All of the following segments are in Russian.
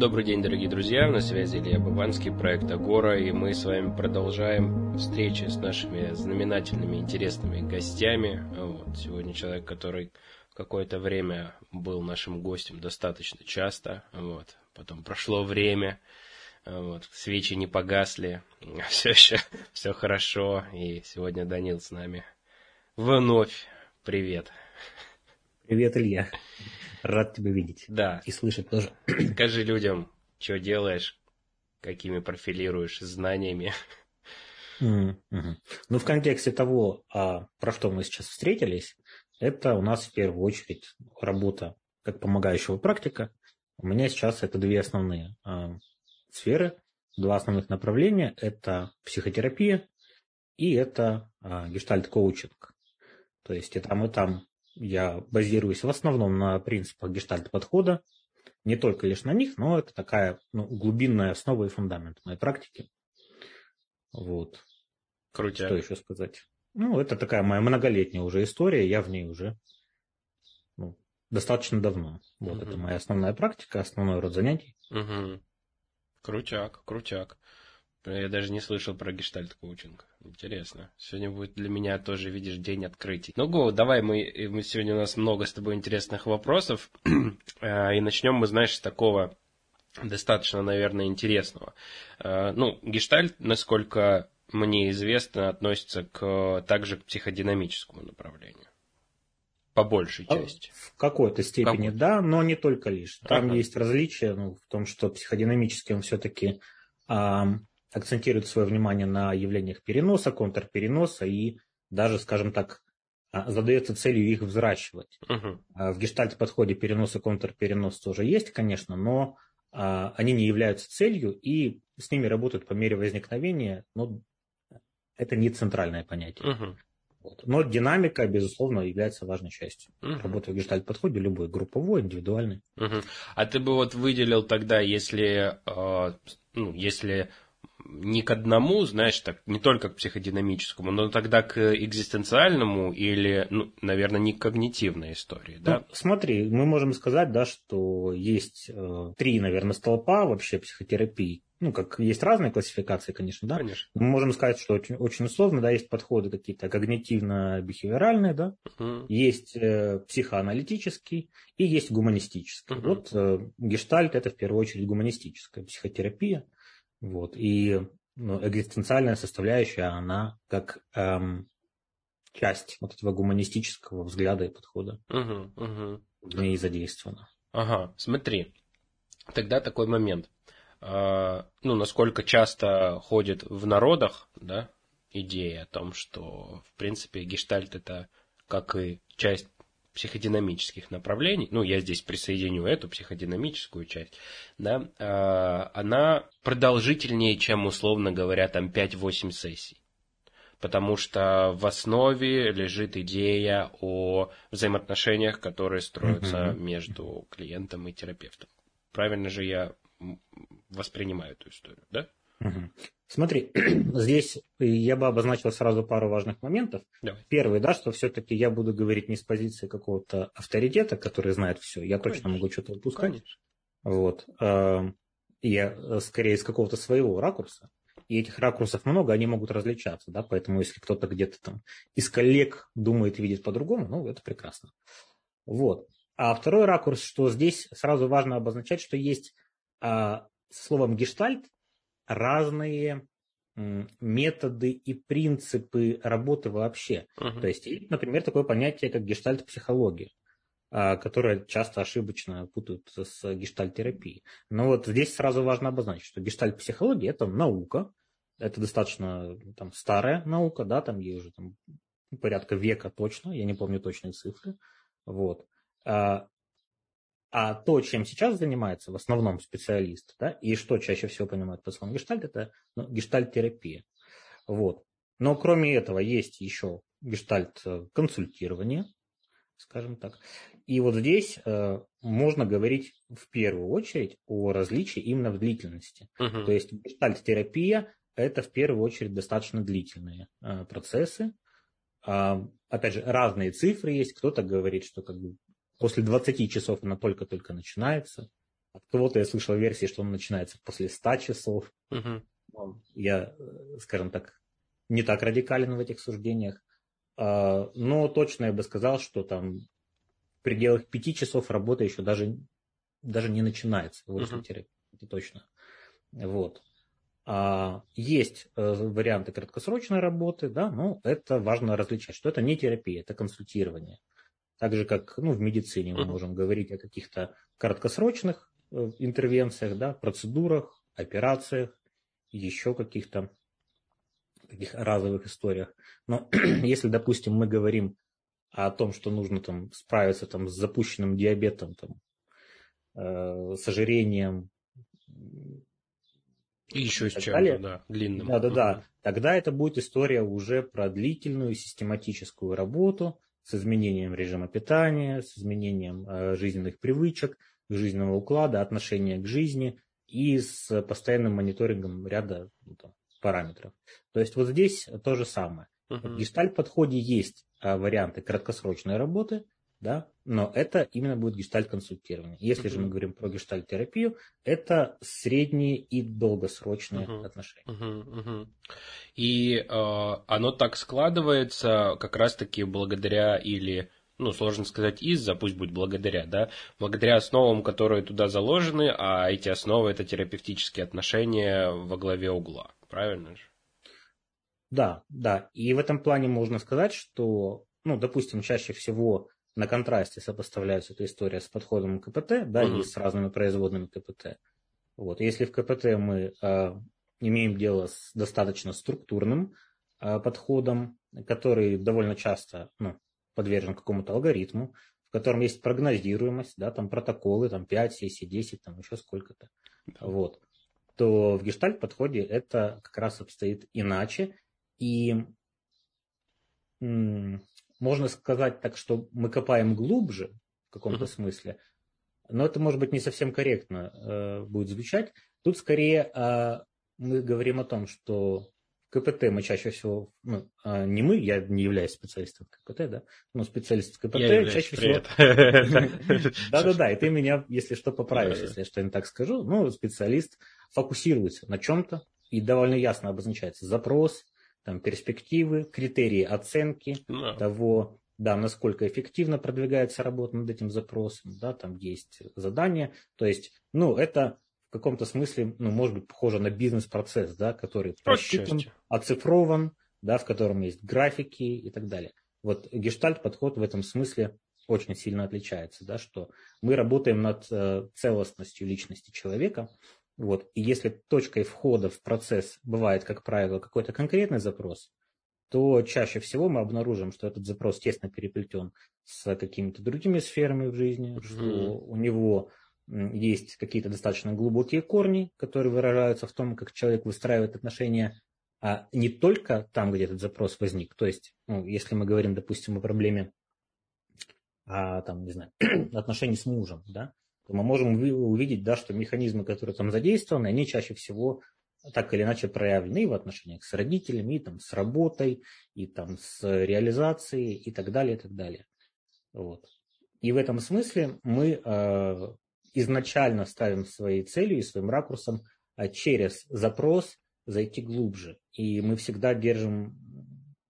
Добрый день, дорогие друзья, на связи Илья Бабанский, проект Агора, и мы с вами продолжаем встречи с нашими знаменательными, интересными гостями. Вот, сегодня человек, который какое-то время был нашим гостем достаточно часто, вот, потом прошло время, вот, свечи не погасли, все еще все хорошо, и сегодня Данил с нами вновь. Привет. Привет, Илья. Рад тебя видеть. Да. И слышать тоже. Скажи людям, что делаешь, какими профилируешь знаниями. Mm-hmm. Ну, в контексте того, а, про что мы сейчас встретились, это у нас в первую очередь работа как помогающего практика. У меня сейчас это две основные а, сферы, два основных направления. Это психотерапия и это а, гештальт-коучинг. То есть и там, и там я базируюсь в основном на принципах гештальт-подхода, не только лишь на них, но это такая ну, глубинная основа и фундамент моей практики. Вот. Крутя. Что еще сказать? Ну, это такая моя многолетняя уже история, я в ней уже ну, достаточно давно. Вот угу. это моя основная практика, основной род занятий. Угу. Крутяк, крутяк. Я даже не слышал про гештальт-коучинг. Интересно. Сегодня будет для меня тоже, видишь, день открытий. Ну, Го, давай мы, мы сегодня у нас много с тобой интересных вопросов. А, и начнем мы, знаешь, с такого достаточно, наверное, интересного. А, ну, гештальт, насколько мне известно, относится к, также к психодинамическому направлению. По большей а части. В какой-то степени, какой да, но не только лишь. Там ага. есть различия ну, в том, что психодинамический он все-таки акцентирует свое внимание на явлениях переноса, контрпереноса и даже, скажем так, а, задается целью их взращивать. Uh-huh. В гештальт-подходе перенос и контрперенос тоже есть, конечно, но а, они не являются целью и с ними работают по мере возникновения, но это не центральное понятие. Uh-huh. Вот. Но динамика, безусловно, является важной частью uh-huh. работы в гештальт-подходе, любой групповой, индивидуальный. Uh-huh. А ты бы вот выделил тогда, если, ну, если не к одному, знаешь, так, не только к психодинамическому, но тогда к экзистенциальному или, ну, наверное, не к когнитивной истории, да? Ну, смотри, мы можем сказать, да, что есть э, три, наверное, столпа вообще психотерапии. Ну, как есть разные классификации, конечно, да? Конечно. Мы можем сказать, что очень, очень условно, да, есть подходы какие-то когнитивно-бихевиоральные, да, uh-huh. есть э, психоаналитический и есть гуманистический. Uh-huh. Вот э, гештальт это в первую очередь гуманистическая психотерапия. Вот. И ну, экзистенциальная составляющая, она как эм, часть вот этого гуманистического взгляда и подхода угу, угу. в ней задействована. Ага, смотри, тогда такой момент. А, ну, насколько часто ходит в народах, да, идея о том, что, в принципе, гештальт это как и часть психодинамических направлений, ну, я здесь присоединю эту психодинамическую часть, да, а, она продолжительнее, чем, условно говоря, там 5-8 сессий. Потому что в основе лежит идея о взаимоотношениях, которые строятся mm-hmm. между клиентом и терапевтом. Правильно же я воспринимаю эту историю, да? Угу. Смотри, здесь я бы обозначил сразу пару важных моментов. Давай. Первый, да, что все-таки я буду говорить не с позиции какого-то авторитета, который знает все. Я Конечно. точно могу что-то упускать. Конечно. Вот. Эм, я э, скорее из какого-то своего ракурса. И этих ракурсов много, они могут различаться, да, поэтому если кто-то где-то там из коллег думает и видит по-другому, ну, это прекрасно. Вот. А второй ракурс, что здесь сразу важно обозначать, что есть а, словом гештальт разные методы и принципы работы вообще. Uh-huh. То есть, например, такое понятие, как гештальт-психология, а, которое часто ошибочно путают с гештальт-терапией. Но вот здесь сразу важно обозначить, что гештальт-психология – это наука, это достаточно там, старая наука, да, там ей уже там, порядка века точно, я не помню точные цифры. Вот. А, то, чем сейчас занимается в основном специалист, да, и что чаще всего понимают под словом гештальт, это ну, гештальт-терапия. Вот. Но кроме этого есть еще гештальт-консультирование, скажем так. И вот здесь э, можно говорить в первую очередь о различии именно в длительности. Uh-huh. То есть гештальт-терапия – это в первую очередь достаточно длительные э, процессы. Э, опять же, разные цифры есть. Кто-то говорит, что как бы После 20 часов она только-только начинается. От кого-то я слышал версии, что он начинается после 100 часов. Угу. Я, скажем так, не так радикален в этих суждениях. А, но точно я бы сказал, что там в пределах 5 часов работа еще даже, даже не начинается. Вот угу. это точно. Вот. А, есть э, варианты краткосрочной работы, да, но это важно различать, что это не терапия, это консультирование. Так же, как ну, в медицине мы можем говорить о каких-то краткосрочных э, интервенциях, да, процедурах, операциях, еще каких-то таких разовых историях. Но если, допустим, мы говорим о том, что нужно там справиться там, с запущенным диабетом, там, э, с ожирением, и еще с чем-то, да, длинным. Да, да, да. Тогда это будет история уже про длительную систематическую работу с изменением режима питания, с изменением э, жизненных привычек, жизненного уклада, отношения к жизни и с постоянным мониторингом ряда ну, там, параметров. То есть вот здесь то же самое. Uh-huh. В гештальт-подходе есть э, варианты краткосрочной работы – да, но это именно будет гештальт-консультирование. Если uh-huh. же мы говорим про гештальт-терапию, это средние и долгосрочные uh-huh. отношения. Uh-huh. Uh-huh. И э, оно так складывается как раз-таки благодаря или ну, сложно сказать из-за, пусть будет благодаря, да, благодаря основам, которые туда заложены, а эти основы это терапевтические отношения во главе угла, правильно же? Да, да. И в этом плане можно сказать, что, ну, допустим, чаще всего на контрасте сопоставляется эта история с подходом КПТ, да, угу. и с разными производными КПТ. Вот. Если в КПТ мы э, имеем дело с достаточно структурным э, подходом, который довольно часто ну, подвержен какому-то алгоритму, в котором есть прогнозируемость, да, там протоколы, там 5 сессий, 10, там еще сколько-то, вот, то в гештальт-подходе это как раз обстоит иначе. И можно сказать так, что мы копаем глубже в каком-то mm-hmm. смысле, но это может быть не совсем корректно э, будет звучать. Тут скорее э, мы говорим о том, что КПТ мы чаще всего, ну, э, не мы, я не являюсь специалистом КПТ, да, но специалист КПТ я чаще всего... Да-да-да, и ты меня, если что, поправишь, если я что не так скажу. Ну, специалист фокусируется на чем-то и довольно ясно обозначается запрос, там, перспективы, критерии оценки да. того, да, насколько эффективно продвигается работа над этим запросом, да, там есть задания. То есть, ну, это в каком-то смысле, ну, может быть, похоже на бизнес-процесс, да, который просчитан, оцифрован, да, в котором есть графики и так далее. Вот гештальт-подход в этом смысле очень сильно отличается, да, что мы работаем над э, целостностью личности человека, вот. И если точкой входа в процесс бывает, как правило, какой-то конкретный запрос, то чаще всего мы обнаружим, что этот запрос тесно переплетен с какими-то другими сферами в жизни, mm-hmm. что у него есть какие-то достаточно глубокие корни, которые выражаются в том, как человек выстраивает отношения, а не только там, где этот запрос возник. То есть, ну, если мы говорим, допустим, о проблеме а, там, не знаю, отношений с мужем, да, то мы можем увидеть, да, что механизмы, которые там задействованы, они чаще всего так или иначе проявлены в отношениях с родителями, и там, с работой, и там, с реализацией и так далее, и так далее. Вот. И в этом смысле мы э, изначально ставим своей целью и своим ракурсом э, через запрос зайти глубже. И мы всегда держим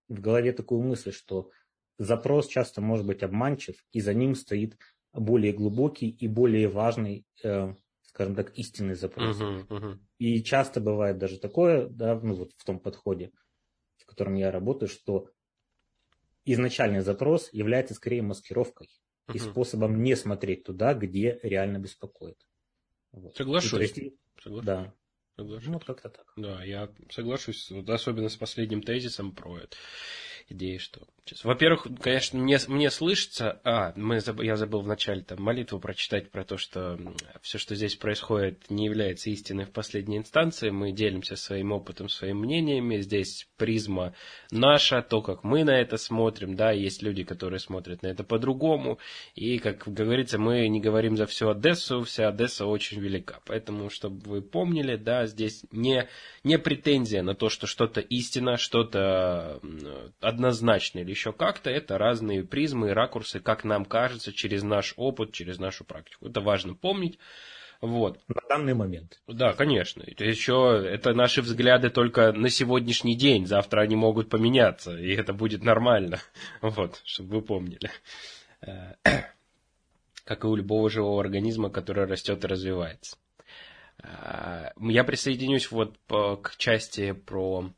в голове такую мысль, что запрос часто может быть обманчив, и за ним стоит более глубокий и более важный, э, скажем так, истинный запрос. Uh-huh, uh-huh. И часто бывает даже такое, да, ну вот в том подходе, в котором я работаю, что изначальный запрос является скорее маскировкой uh-huh. и способом не смотреть туда, где реально беспокоит. Вот. Соглашусь. есть, Соглашусь. Да. Соглашусь. Ну, вот как-то так. Да, я соглашусь, особенно с последним тезисом про это идеи, что... Во-первых, конечно, мне, мне слышится... А, мы, я забыл вначале там молитву прочитать про то, что все, что здесь происходит, не является истиной в последней инстанции. Мы делимся своим опытом, своими мнениями. Здесь призма наша, то, как мы на это смотрим. Да, есть люди, которые смотрят на это по-другому. И, как говорится, мы не говорим за всю Одессу. Вся Одесса очень велика. Поэтому, чтобы вы помнили, да, здесь не, не претензия на то, что что-то истина, что-то однозначно или еще как-то, это разные призмы и ракурсы, как нам кажется, через наш опыт, через нашу практику. Это важно помнить. Вот. На данный момент. Да, конечно. Это еще это наши взгляды только на сегодняшний день. Завтра они могут поменяться, и это будет нормально. Вот, чтобы вы помнили. Э, как и у любого живого организма, который растет и развивается. Э, я присоединюсь вот к части про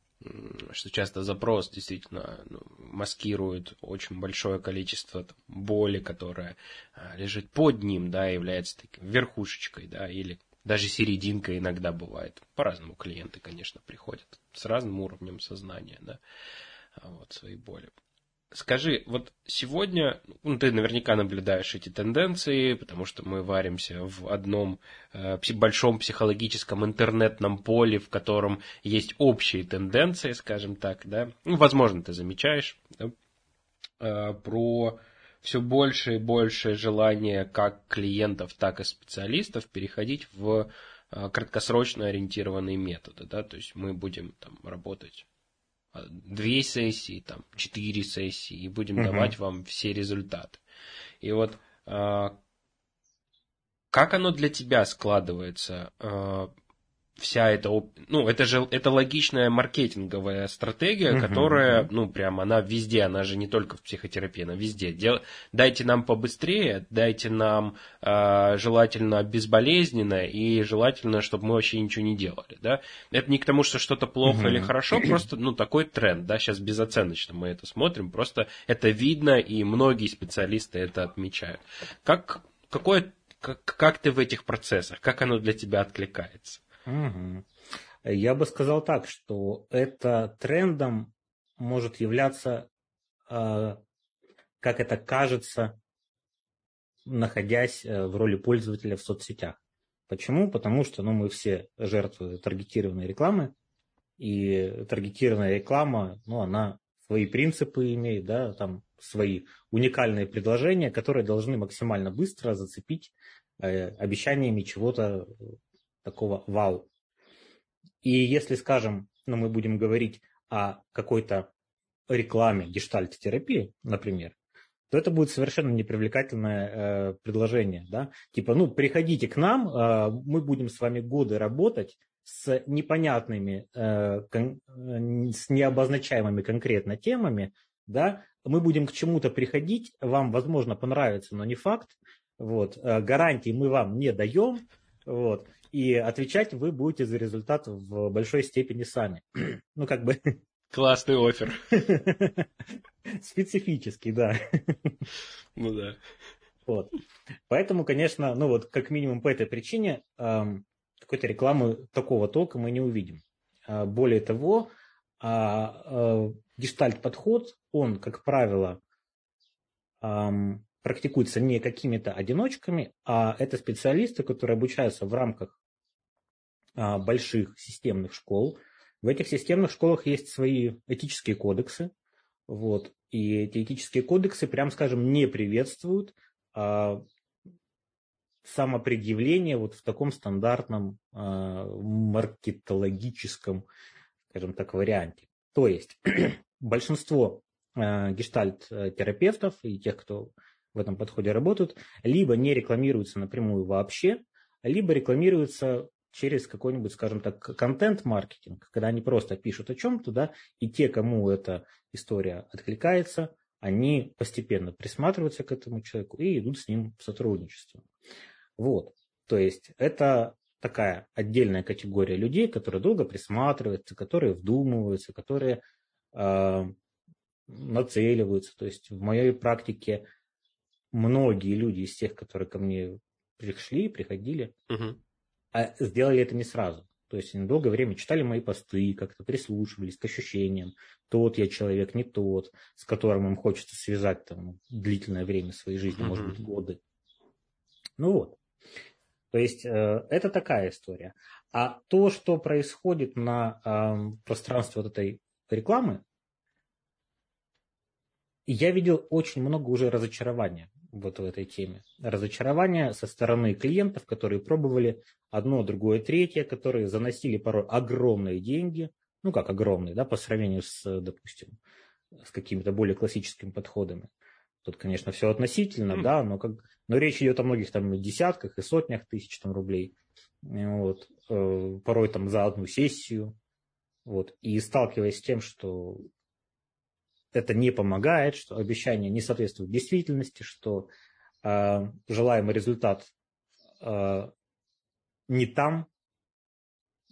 что часто запрос действительно ну, маскирует очень большое количество боли, которая а, лежит под ним, да, является таким верхушечкой, да, или даже серединка иногда бывает. По-разному клиенты, конечно, приходят с разным уровнем сознания, да, вот свои боли. Скажи, вот сегодня, ну, ты наверняка наблюдаешь эти тенденции, потому что мы варимся в одном э, большом психологическом интернетном поле, в котором есть общие тенденции, скажем так, да. Ну, возможно, ты замечаешь, да, э, про все больше и больше желание как клиентов, так и специалистов переходить в э, краткосрочно ориентированные методы, да, то есть мы будем там работать две сессии, там, четыре сессии, и будем угу. давать вам все результаты. И вот а, как оно для тебя складывается? Вся эта, ну, это же, это логичная маркетинговая стратегия, которая, ну, прям, она везде, она же не только в психотерапии, она везде. Дел, дайте нам побыстрее, дайте нам э, желательно безболезненно и желательно, чтобы мы вообще ничего не делали, да. Это не к тому, что что-то плохо или хорошо, просто, ну, такой тренд, да, сейчас безоценочно мы это смотрим, просто это видно, и многие специалисты это отмечают. Как, какое, как, как ты в этих процессах, как оно для тебя откликается? Угу. Я бы сказал так, что это трендом может являться, э, как это кажется, находясь э, в роли пользователя в соцсетях. Почему? Потому что ну, мы все жертвы таргетированной рекламы, и таргетированная реклама, ну, она свои принципы имеет, да, там свои уникальные предложения, которые должны максимально быстро зацепить э, обещаниями чего-то такого вау. И если, скажем, ну, мы будем говорить о какой-то рекламе гештальт-терапии, например, то это будет совершенно непривлекательное э, предложение. Да? Типа, ну, приходите к нам, э, мы будем с вами годы работать с непонятными, э, кон, э, с необозначаемыми конкретно темами, да, мы будем к чему-то приходить, вам, возможно, понравится, но не факт, вот, э, гарантии мы вам не даем, вот, и отвечать вы будете за результат в большой степени сами. ну, как бы... Классный офер. Специфический, да. ну да. Вот. Поэтому, конечно, ну вот как минимум по этой причине эм, какой-то рекламы такого толка мы не увидим. А, более того, а, гештальт-подход, он, как правило, эм, практикуется не какими-то одиночками, а это специалисты, которые обучаются в рамках а, больших системных школ. В этих системных школах есть свои этические кодексы. Вот. И эти этические кодексы, прям скажем, не приветствуют а, самопредъявление вот в таком стандартном а, маркетологическом, скажем так, варианте. То есть большинство а, гештальт-терапевтов и тех, кто в этом подходе работают, либо не рекламируются напрямую вообще, либо рекламируются через какой-нибудь, скажем так, контент-маркетинг, когда они просто пишут о чем-то, да, и те, кому эта история откликается, они постепенно присматриваются к этому человеку и идут с ним в сотрудничество. Вот. То есть это такая отдельная категория людей, которые долго присматриваются, которые вдумываются, которые э, нацеливаются. То есть в моей практике многие люди из тех, которые ко мне пришли, приходили, угу а сделали это не сразу. То есть они долгое время читали мои посты, как-то прислушивались к ощущениям. Тот я человек, не тот, с которым им хочется связать там, длительное время своей жизни, mm-hmm. может быть, годы. Ну вот. То есть э, это такая история. А то, что происходит на э, пространстве вот этой рекламы, я видел очень много уже разочарования вот в этой теме. Разочарование со стороны клиентов, которые пробовали одно, другое, третье, которые заносили порой огромные деньги, ну как огромные, да, по сравнению с, допустим, с какими-то более классическими подходами. Тут, конечно, все относительно, mm. да, но, как, но речь идет о многих там десятках и сотнях тысяч там рублей. Вот, э, порой там за одну сессию. Вот, и сталкиваясь с тем, что это не помогает, что обещания не соответствуют действительности, что э, желаемый результат э, не там.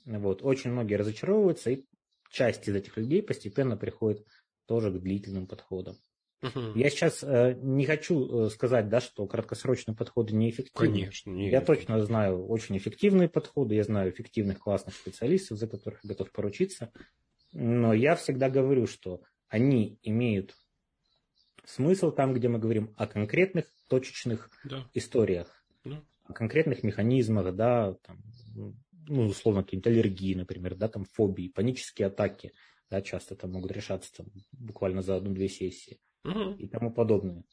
Вот, очень многие разочаровываются, и часть из этих людей постепенно приходит тоже к длительным подходам. Угу. Я сейчас э, не хочу э, сказать, да, что краткосрочные подходы неэффективны. Конечно. Нет. Я точно знаю очень эффективные подходы, я знаю эффективных классных специалистов, за которых готов поручиться. Но я всегда говорю, что они имеют смысл там, где мы говорим о конкретных точечных да. историях, да. о конкретных механизмах, да, там, ну, условно, какие-нибудь аллергии, например, да, там фобии, панические атаки, да, часто там могут решаться там, буквально за одну-две сессии угу. и тому подобное.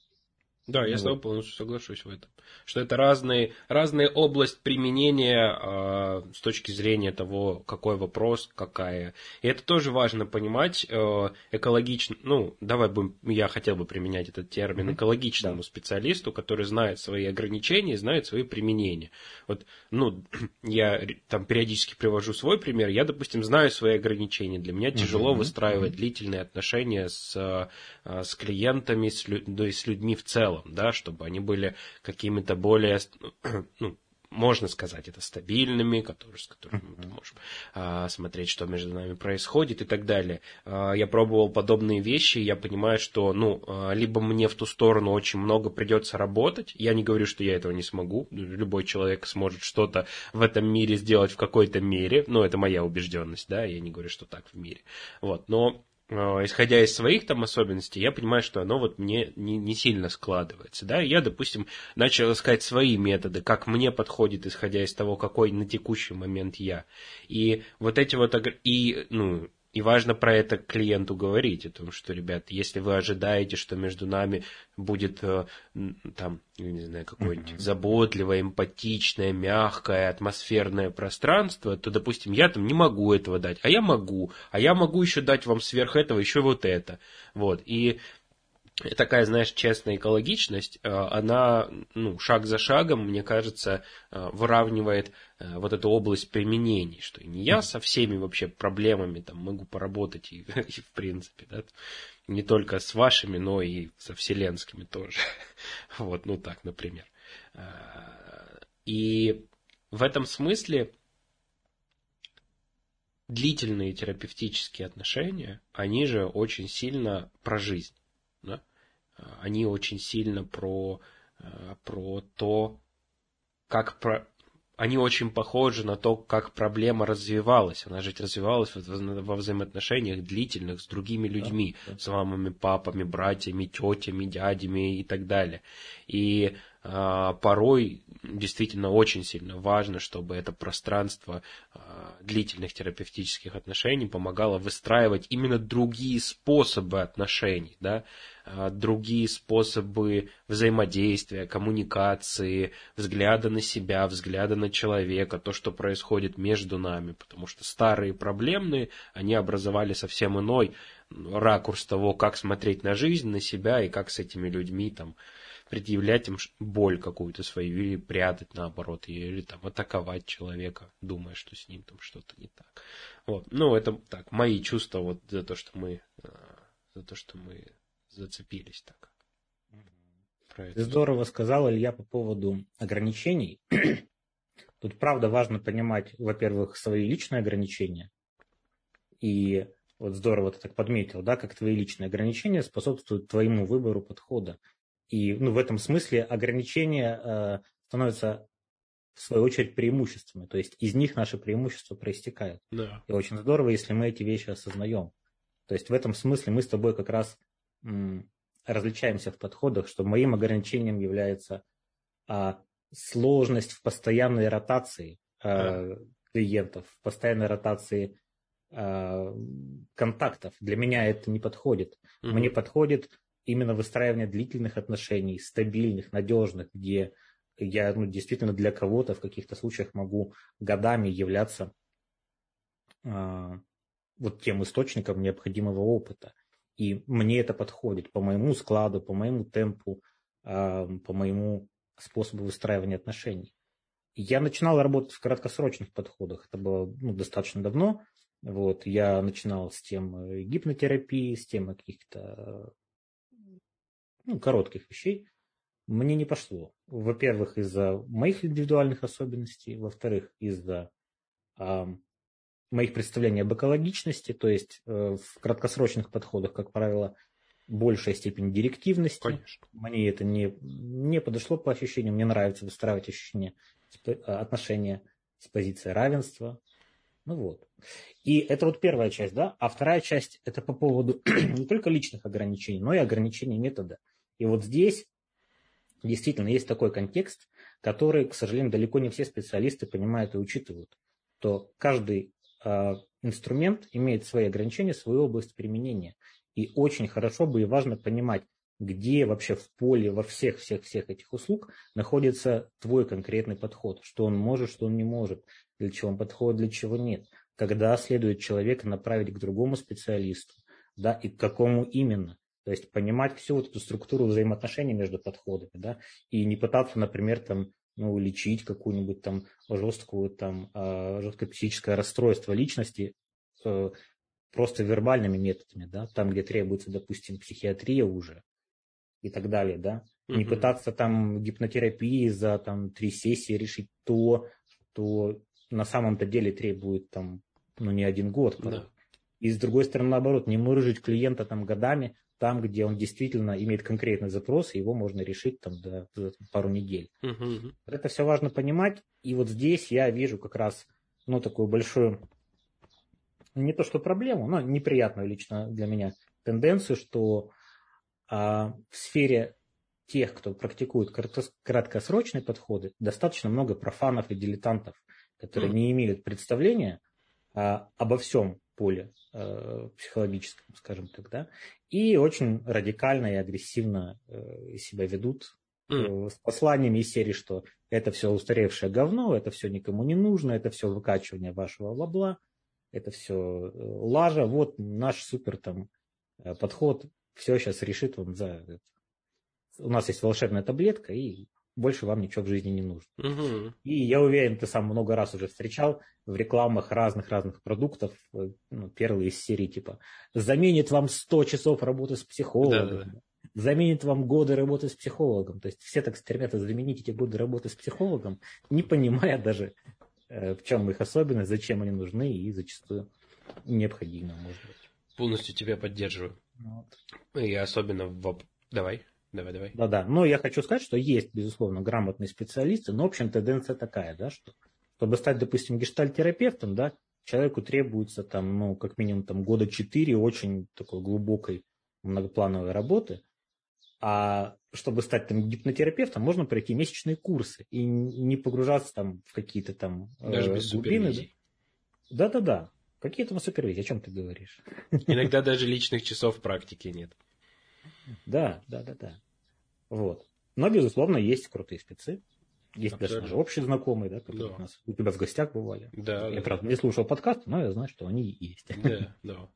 Да, я ну, с тобой полностью соглашусь в этом. Что это разные, разные область применения э, с точки зрения того, какой вопрос, какая. И это тоже важно понимать э, экологично. Ну, давай будем, я хотел бы применять этот термин экологичному да. специалисту, который знает свои ограничения, знает свои применения. Вот, ну, я там периодически привожу свой пример. Я, допустим, знаю свои ограничения. Для меня тяжело угу. выстраивать угу. длительные отношения с, э, с клиентами, с, да и с людьми в целом целом, да, чтобы они были какими-то более, ну, можно сказать, это стабильными, которые, с которыми мы можем а, смотреть, что между нами происходит и так далее. А, я пробовал подобные вещи, я понимаю, что, ну, а, либо мне в ту сторону очень много придется работать, я не говорю, что я этого не смогу, любой человек сможет что-то в этом мире сделать в какой-то мере, но это моя убежденность, да, я не говорю, что так в мире, вот, но исходя из своих там особенностей, я понимаю, что оно вот мне не, не сильно складывается, да, я, допустим, начал искать свои методы, как мне подходит, исходя из того, какой на текущий момент я. И вот эти вот, и, ну, и важно про это клиенту говорить, о том, что, ребят, если вы ожидаете, что между нами будет э, там, не знаю, какое-нибудь mm-hmm. заботливое, эмпатичное, мягкое, атмосферное пространство, то, допустим, я там не могу этого дать, а я могу, а я могу еще дать вам сверх этого еще вот это. Вот. И такая, знаешь, честная экологичность, э, она, ну, шаг за шагом, мне кажется, э, выравнивает э, вот эту область применений, что не я со всеми вообще проблемами там могу поработать и, и в принципе, да, не только с вашими, но и со вселенскими тоже. Вот, ну так, например. И в этом смысле длительные терапевтические отношения, они же очень сильно про жизнь. Да? Они очень сильно про, э, про то, как про... Они очень похожи на то, как проблема развивалась. Она же развивалась во взаимоотношениях длительных с другими людьми, да, да. с мамами, папами, братьями, тетями, дядями и так далее. И а, порой действительно очень сильно важно, чтобы это пространство а, длительных терапевтических отношений помогало выстраивать именно другие способы отношений, да, а, другие способы взаимодействия, коммуникации, взгляда на себя, взгляда на человека, то, что происходит между нами, потому что старые проблемные, они образовали совсем иной ракурс того, как смотреть на жизнь, на себя и как с этими людьми там предъявлять им боль какую-то свою или прятать наоборот ее, или там атаковать человека, думая, что с ним там что-то не так. Вот. Ну, это так, мои чувства вот за то, что мы, э, за то, что мы зацепились так. Ты здорово сказал, Илья, по поводу ограничений. Тут, правда, важно понимать, во-первых, свои личные ограничения. И вот здорово ты так подметил, да, как твои личные ограничения способствуют твоему выбору подхода. И ну, в этом смысле ограничения э, становятся в свою очередь преимуществами. То есть из них наши преимущества проистекают. Да. И очень здорово, если мы эти вещи осознаем. То есть в этом смысле мы с тобой как раз м, различаемся в подходах, что моим ограничением является а, сложность в постоянной ротации а, да. клиентов, в постоянной ротации а, контактов. Для меня это не подходит. Угу. Мне подходит именно выстраивание длительных отношений, стабильных, надежных, где я ну, действительно для кого-то в каких-то случаях могу годами являться э, вот тем источником необходимого опыта. И мне это подходит по моему складу, по моему темпу, по моему способу выстраивания отношений. Я начинал работать в краткосрочных подходах. Это было ну, достаточно давно. Вот, я начинал с тем э, гипнотерапии, с тем каких-то ну, коротких вещей. Мне не пошло. Во-первых, из-за моих индивидуальных особенностей, во-вторых, из-за э, моих представлений об экологичности, то есть э, в краткосрочных подходах, как правило, большая степень директивности. Конечно. Мне это не, не подошло по ощущениям. Мне нравится выстраивать ощущения, отношения с позиции равенства. Ну вот. И это вот первая часть, да? А вторая часть это по поводу не только личных ограничений, но и ограничений метода. И вот здесь действительно есть такой контекст, который, к сожалению, далеко не все специалисты понимают и учитывают. То каждый э, инструмент имеет свои ограничения, свою область применения. И очень хорошо бы и важно понимать, где вообще в поле во всех-всех-всех этих услуг находится твой конкретный подход, что он может, что он не может, для чего он подходит, для чего нет, когда следует человека направить к другому специалисту, да, и к какому именно. То есть понимать всю вот эту структуру взаимоотношений между подходами, да, и не пытаться, например, там, ну, лечить какую-нибудь там жесткую, там, а, жесткое психическое расстройство личности э, просто вербальными методами, да, там, где требуется, допустим, психиатрия уже и так далее, да, угу. не пытаться там гипнотерапии за там три сессии решить то, что на самом-то деле требует там, ну, не один год. Да. И с другой стороны, наоборот, не мурыжить клиента там годами, там, где он действительно имеет конкретный запрос, и его можно решить там за, за пару недель. Угу. Это все важно понимать. И вот здесь я вижу как раз ну, такую большую не то что проблему, но неприятную лично для меня тенденцию, что а, в сфере тех, кто практикует краткосрочные подходы, достаточно много профанов и дилетантов, которые mm. не имеют представления а, обо всем поле а, психологическом, скажем так, да, и очень радикально и агрессивно а, себя ведут mm. с посланиями из серии, что это все устаревшее говно, это все никому не нужно, это все выкачивание вашего бабла, это все э, лажа, вот наш супер там э, подход, все сейчас решит вам за... У нас есть волшебная таблетка, и больше вам ничего в жизни не нужно. Угу. И я уверен, ты сам много раз уже встречал в рекламах разных-разных продуктов, э, ну, первые из серии типа «Заменит вам 100 часов работы с психологом», да, да. «Заменит вам годы работы с психологом». То есть все так стремятся заменить эти годы работы с психологом, не понимая даже, Э, в чем их особенность, зачем они нужны и зачастую необходимы, может быть. Полностью тебя поддерживаю. Вот. И особенно в... Давай, давай, давай. Да-да, но я хочу сказать, что есть, безусловно, грамотные специалисты, но, в общем, тенденция такая, да, что чтобы стать, допустим, гештальтерапевтом, да, человеку требуется там, ну, как минимум там года четыре очень такой глубокой многоплановой работы, а чтобы стать там гипнотерапевтом, можно пройти месячные курсы и не погружаться там в какие-то там э, Даже без глубины. Да-да-да. Какие там супервизии? О чем ты говоришь? Иногда даже личных часов практики нет. Да, да, да, да. Вот. Но, безусловно, есть крутые спецы. Есть Абсолютно. даже общие знакомые, да, которые да. у нас у тебя в гостях бывали. Да. Я, да. правда, не слушал подкаст, но я знаю, что они есть. Да, да.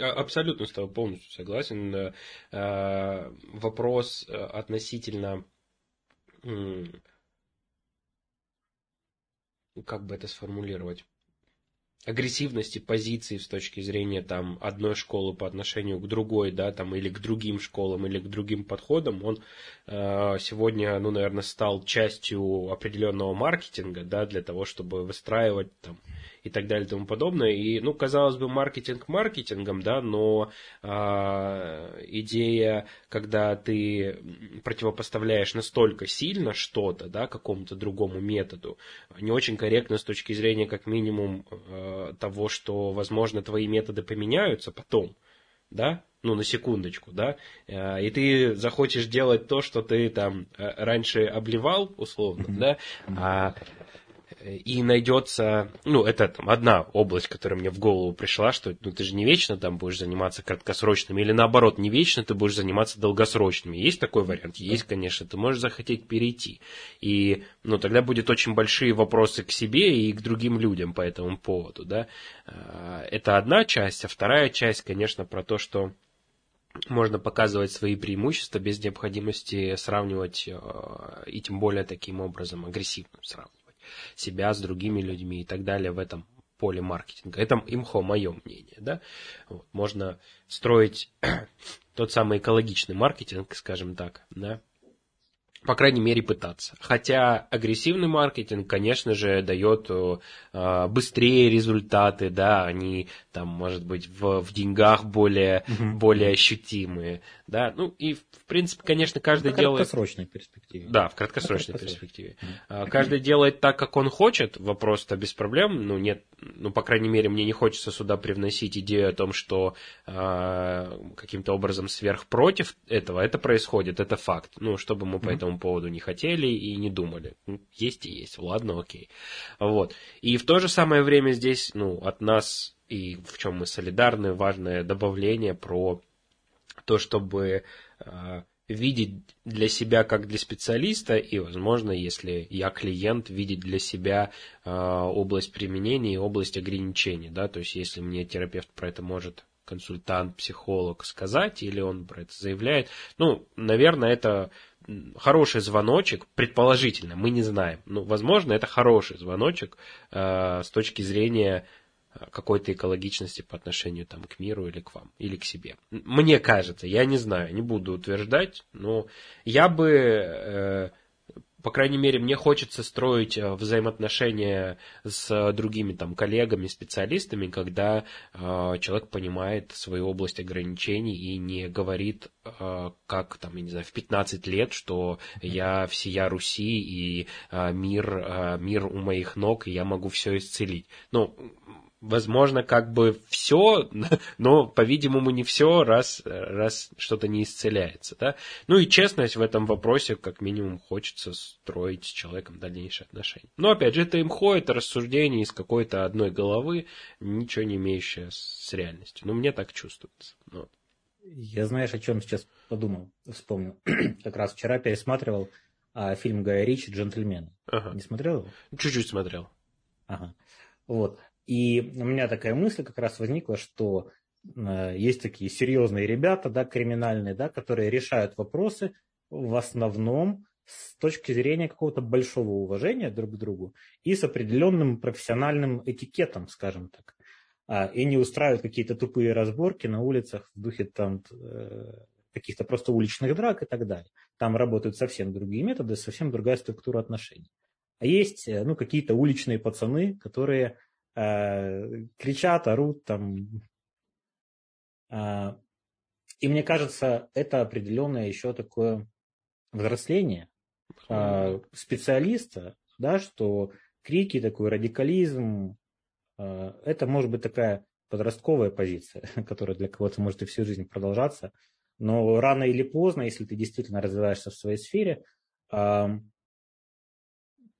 А, абсолютно с тобой полностью согласен. Э, э, вопрос э, относительно как бы это сформулировать? Агрессивности позиций с точки зрения там одной школы по отношению к другой, да, там или к другим школам, или к другим подходам, он э, сегодня, ну, наверное, стал частью определенного маркетинга, да, для того, чтобы выстраивать там и так далее и тому подобное. И, ну, казалось бы, маркетинг маркетингом, да, но э, идея, когда ты противопоставляешь настолько сильно что-то, да, какому-то другому методу, не очень корректно с точки зрения, как минимум, э, того, что, возможно, твои методы поменяются потом, да, ну, на секундочку, да, э, и ты захочешь делать то, что ты там э, раньше обливал, условно, да, а и найдется, ну, это там одна область, которая мне в голову пришла, что ну, ты же не вечно там будешь заниматься краткосрочными, или наоборот, не вечно ты будешь заниматься долгосрочными. Есть такой вариант? Есть, конечно, ты можешь захотеть перейти. И, ну, тогда будет очень большие вопросы к себе и к другим людям по этому поводу, да. А, это одна часть, а вторая часть, конечно, про то, что можно показывать свои преимущества без необходимости сравнивать, э, и тем более таким образом агрессивно сравнивать себя с другими людьми и так далее в этом поле маркетинга. Это имхо мое мнение. Да? Вот, можно строить тот самый экологичный маркетинг, скажем так, да, по крайней мере, пытаться. Хотя агрессивный маркетинг, конечно же, дает э, быстрее результаты, да, они там, может быть, в, в деньгах более, угу. более ощутимые, да, ну и, в принципе, конечно, каждый в делает... В краткосрочной перспективе. Да, в краткосрочной перспективе. Угу. Каждый делает так, как он хочет, вопрос-то без проблем, ну нет, ну, по крайней мере, мне не хочется сюда привносить идею о том, что э, каким-то образом сверх против этого, это происходит, это факт, ну, чтобы мы угу. по этому этому поводу не хотели и не думали. Ну, есть и есть, ладно, окей. Вот. И в то же самое время здесь, ну, от нас, и в чем мы солидарны, важное добавление про то, чтобы э, видеть для себя как для специалиста, и, возможно, если я клиент, видеть для себя э, область применения и область ограничений, да, то есть если мне терапевт про это может консультант, психолог сказать, или он про это заявляет, ну, наверное, это хороший звоночек, предположительно, мы не знаем, но, возможно, это хороший звоночек э, с точки зрения э, какой-то экологичности по отношению там, к миру или к вам, или к себе. Мне кажется, я не знаю, не буду утверждать, но я бы э, по крайней мере, мне хочется строить э, взаимоотношения с другими там коллегами, специалистами, когда э, человек понимает свою область ограничений и не говорит, э, как там, я не знаю, в 15 лет, что я всея Руси и э, мир, э, мир у моих ног, и я могу все исцелить. Ну, возможно, как бы все, но, по-видимому, не все, раз, раз что-то не исцеляется. Да? Ну и честность в этом вопросе, как минимум, хочется строить с человеком дальнейшие отношения. Но, опять же, это имхо, это рассуждение из какой-то одной головы, ничего не имеющее с реальностью. Ну, мне так чувствуется. Ну. Я, знаешь, о чем сейчас подумал, вспомнил. как раз вчера пересматривал а, фильм Гая Ричи «Джентльмены». Ага. Не смотрел его? Чуть-чуть смотрел. Ага. Вот. И у меня такая мысль как раз возникла, что э, есть такие серьезные ребята, да, криминальные, да, которые решают вопросы в основном с точки зрения какого-то большого уважения друг к другу и с определенным профессиональным этикетом, скажем так. А, и не устраивают какие-то тупые разборки на улицах в духе там э, каких-то просто уличных драк и так далее. Там работают совсем другие методы, совсем другая структура отношений. А есть э, ну, какие-то уличные пацаны, которые э, кричат, орут там. Э, и мне кажется, это определенное еще такое взросление э, специалиста, да, что крики, такой радикализм, э, это может быть такая подростковая позиция, которая для кого-то может и всю жизнь продолжаться. Но рано или поздно, если ты действительно развиваешься в своей сфере, э,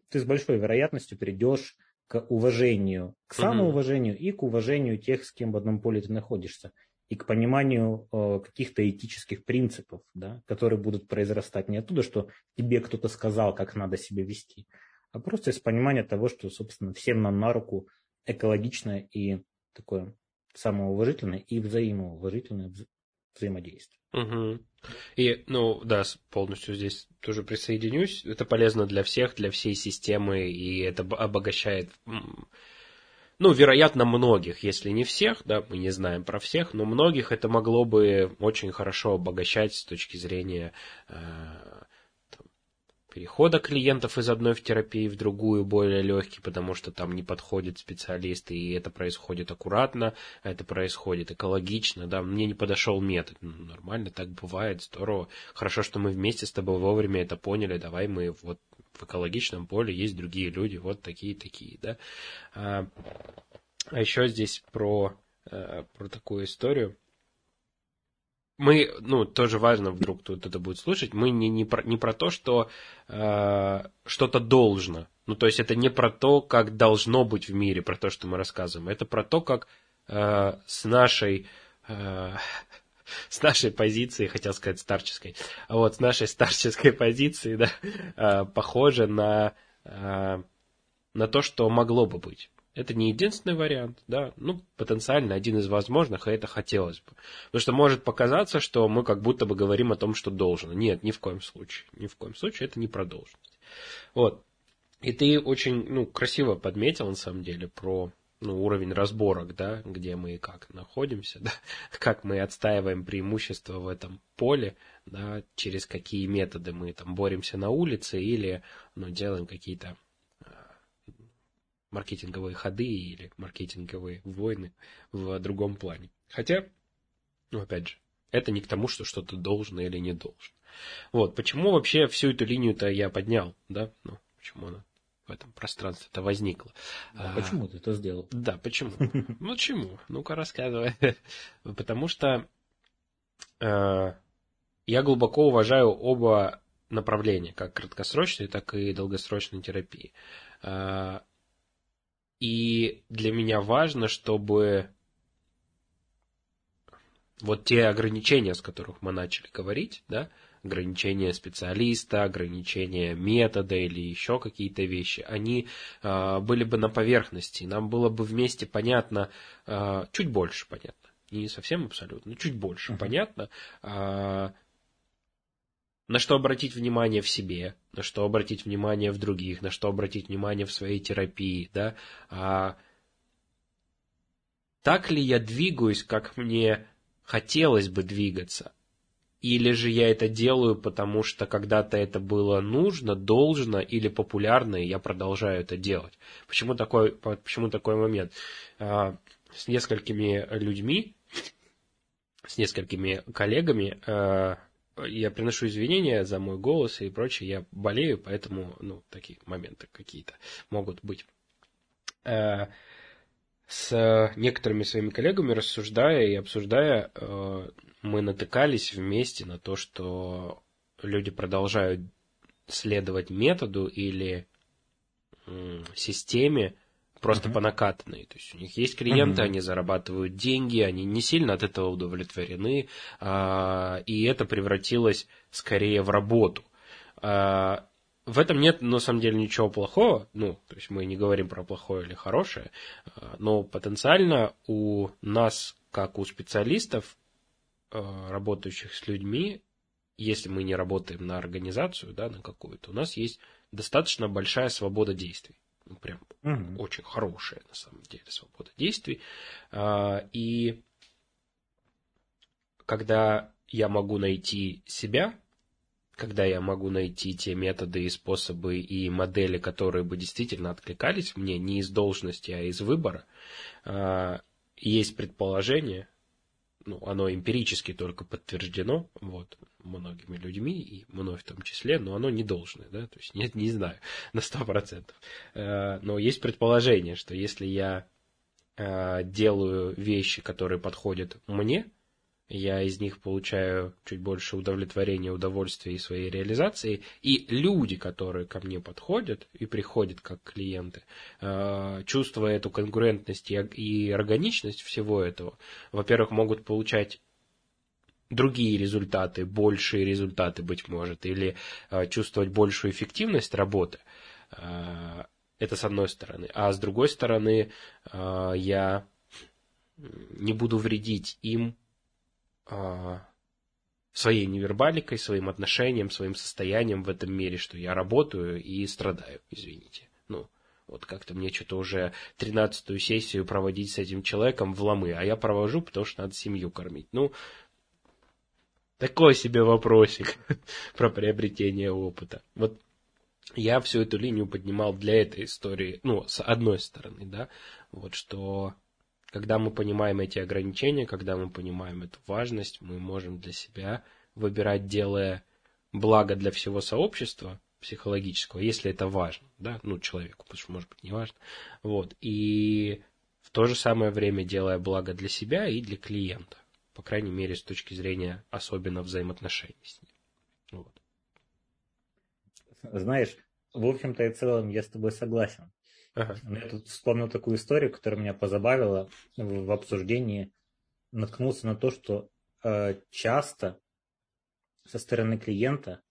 ты с большой вероятностью перейдешь к уважению, к самоуважению и к уважению тех, с кем в одном поле ты находишься, и к пониманию э, каких-то этических принципов, да, которые будут произрастать не оттуда, что тебе кто-то сказал, как надо себя вести, а просто из понимания того, что, собственно, всем нам на руку экологичное и такое самоуважительное и взаимоуважительное вза- взаимодействие. Угу. И, ну, да, полностью здесь тоже присоединюсь. Это полезно для всех, для всей системы, и это обогащает, ну, вероятно, многих, если не всех, да, мы не знаем про всех, но многих это могло бы очень хорошо обогащать с точки зрения э, перехода клиентов из одной в терапии в другую более легкий, потому что там не подходит специалист, и это происходит аккуратно, это происходит экологично, да, мне не подошел метод, ну, нормально, так бывает, здорово, хорошо, что мы вместе с тобой вовремя это поняли, давай мы вот в экологичном поле есть другие люди, вот такие-такие, да. А, а еще здесь про, э, про такую историю, мы, ну, тоже важно, вдруг тут это будет слушать, мы не, не, про, не про то, что э, что-то должно. Ну, то есть это не про то, как должно быть в мире, про то, что мы рассказываем. Это про то, как э, с нашей... Э, с нашей позиции, хотел сказать старческой, а вот с нашей старческой позиции, да, э, похоже на, э, на то, что могло бы быть. Это не единственный вариант, да, ну, потенциально один из возможных, и это хотелось бы. Потому что может показаться, что мы как будто бы говорим о том, что должно. Нет, ни в коем случае. Ни в коем случае это не про должность. Вот. И ты очень, ну, красиво подметил, на самом деле, про ну, уровень разборок, да, где мы и как находимся, да, как мы отстаиваем преимущество в этом поле, да, через какие методы мы там боремся на улице или, ну, делаем какие-то маркетинговые ходы или маркетинговые войны в другом плане. Хотя, ну, опять же, это не к тому, что что-то должно или не должно. Вот, почему вообще всю эту линию-то я поднял, да, ну, почему она в этом пространстве-то возникла. А, а почему ты это сделал? Да, почему? Ну, чему? Ну-ка, рассказывай. Потому что э, я глубоко уважаю оба направления, как краткосрочной, так и долгосрочной терапии. Э, и для меня важно, чтобы вот те ограничения, с которых мы начали говорить, да, ограничения специалиста, ограничения метода или еще какие-то вещи, они э, были бы на поверхности, нам было бы вместе понятно, э, чуть больше понятно, не совсем абсолютно, но чуть больше uh-huh. понятно, э, на что обратить внимание в себе, на что обратить внимание в других, на что обратить внимание в своей терапии, да, а так ли я двигаюсь, как мне хотелось бы двигаться, или же я это делаю, потому что когда-то это было нужно, должно или популярно, и я продолжаю это делать. Почему такой, почему такой момент? А, с несколькими людьми, с несколькими коллегами а, я приношу извинения за мой голос и прочее, я болею, поэтому, ну, такие моменты какие-то могут быть. Э, с некоторыми своими коллегами, рассуждая и обсуждая, э, мы натыкались вместе на то, что люди продолжают следовать методу или системе, просто uh-huh. по накатанной. То есть у них есть клиенты, uh-huh. они зарабатывают деньги, они не сильно от этого удовлетворены, а, и это превратилось скорее в работу. А, в этом нет, на самом деле, ничего плохого. Ну, то есть мы не говорим про плохое или хорошее, а, но потенциально у нас, как у специалистов, работающих с людьми, если мы не работаем на организацию, да, на какую-то, у нас есть достаточно большая свобода действий. Ну, прям угу. очень хорошая, на самом деле, свобода действий. А, и когда я могу найти себя, когда я могу найти те методы и способы и модели, которые бы действительно откликались мне не из должности, а из выбора, а, есть предположение, ну, оно эмпирически только подтверждено, вот, многими людьми, и мной в том числе, но оно не должное, да, то есть нет, не знаю на сто процентов. Э, но есть предположение, что если я э, делаю вещи, которые подходят мне, я из них получаю чуть больше удовлетворения, удовольствия и своей реализации, и люди, которые ко мне подходят и приходят как клиенты, э, чувствуя эту конкурентность и органичность всего этого, во-первых, могут получать другие результаты, большие результаты, быть может, или э, чувствовать большую эффективность работы. Э, это с одной стороны. А с другой стороны, я не буду вредить им своей невербаликой, своим отношением, своим состоянием в этом мире, что я работаю и страдаю, извините. Ну, вот как-то мне что-то уже тринадцатую сессию проводить с этим человеком в ломы, а я провожу, потому что надо семью кормить. Ну, такой себе вопросик про приобретение опыта. Вот я всю эту линию поднимал для этой истории, ну, с одной стороны, да, вот что когда мы понимаем эти ограничения, когда мы понимаем эту важность, мы можем для себя выбирать, делая благо для всего сообщества психологического, если это важно, да, ну, человеку, потому что, может быть, не важно, вот, и в то же самое время делая благо для себя и для клиента, по крайней мере, с точки зрения особенно взаимоотношений с ним. Вот. Знаешь, в общем-то и целом я с тобой согласен. Ага. Я тут вспомнил такую историю, которая меня позабавила в, обсуждении. Наткнулся на то, что э, часто со стороны клиента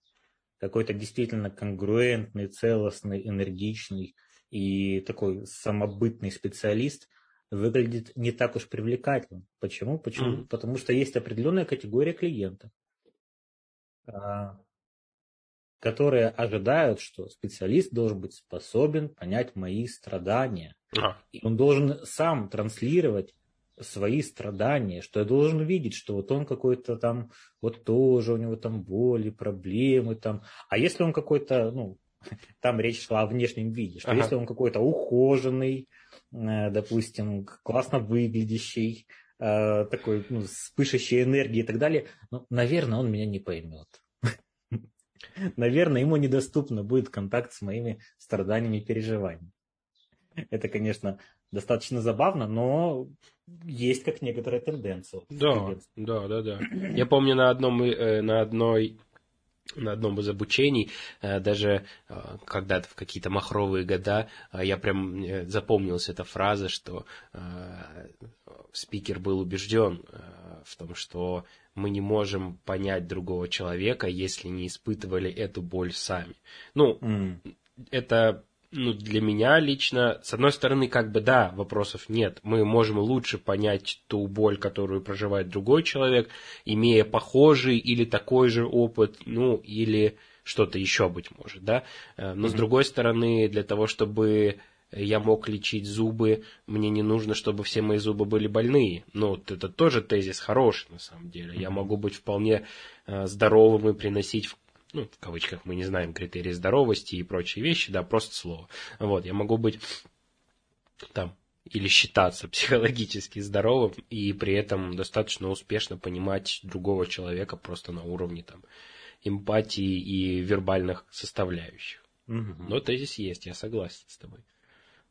какой-то действительно конгруентный, целостный, энергичный и такой самобытный специалист выглядит не так уж привлекательно. Почему? Почему? Mm-hmm. Потому что есть определенная категория клиентов, а, которые ожидают, что специалист должен быть способен понять мои страдания. А. И он должен сам транслировать свои страдания, что я должен видеть, что вот он какой-то там, вот тоже у него там боли, проблемы там. А если он какой-то, ну, там речь шла о внешнем виде, что ага. если он какой-то ухоженный, э, допустим, классно выглядящий, э, такой ну, с пышущей энергией и так далее, ну, наверное, он меня не поймет. Наверное, ему недоступно будет контакт с моими страданиями и переживаниями. Это, конечно, достаточно забавно, но есть как некоторая тенденция. Да, да, да, да. Я помню на одном, э, на одной на одном из обучений, э, даже э, когда-то в какие-то махровые года, я прям запомнилась эта фраза, что спикер был убежден в том, что мы не можем понять другого человека, если не испытывали эту боль сами. Ну, mm. это ну, для меня лично, с одной стороны, как бы да, вопросов нет. Мы можем лучше понять ту боль, которую проживает другой человек, имея похожий или такой же опыт, ну, или что-то еще, быть может, да. Э, но mm-hmm. с другой стороны, для того, чтобы я мог лечить зубы, мне не нужно, чтобы все мои зубы были больные. Ну, вот это тоже тезис хороший, на самом деле. Я могу быть вполне э, здоровым и приносить ну, в кавычках, мы не знаем критерии здоровости и прочие вещи, да, просто слово. Вот, я могу быть там или считаться психологически здоровым и при этом достаточно успешно понимать другого человека просто на уровне там эмпатии и вербальных составляющих. Угу. Но тезис есть, я согласен с тобой.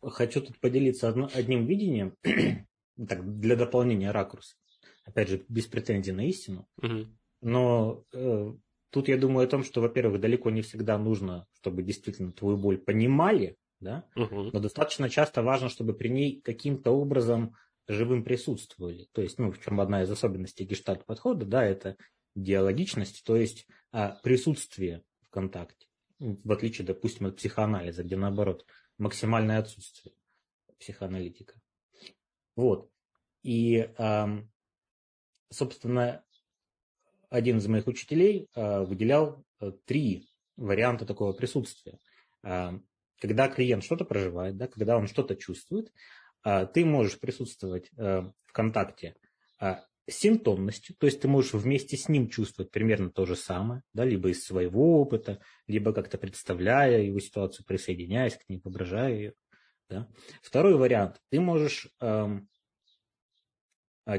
Хочу тут поделиться одно, одним видением так, для дополнения ракурса. Опять же, без претензий на истину. Угу. Но э, Тут я думаю о том, что, во-первых, далеко не всегда нужно, чтобы действительно твою боль понимали, да? угу. но достаточно часто важно, чтобы при ней каким-то образом живым присутствовали. То есть, ну, в чем одна из особенностей гештальт-подхода, да, это диалогичность, то есть а, присутствие в контакте. В отличие, допустим, от психоанализа, где наоборот максимальное отсутствие психоаналитика. Вот. И, собственно, один из моих учителей э, выделял э, три варианта такого присутствия. Э, когда клиент что-то проживает, да, когда он что-то чувствует, ты можешь присутствовать в контакте с симптомностью, то есть ты можешь вместе с ним чувствовать примерно то же самое, да, либо из своего опыта, либо как-то представляя его ситуацию, присоединяясь к ней, воображая ее. Да. Второй вариант. Ты можешь эм,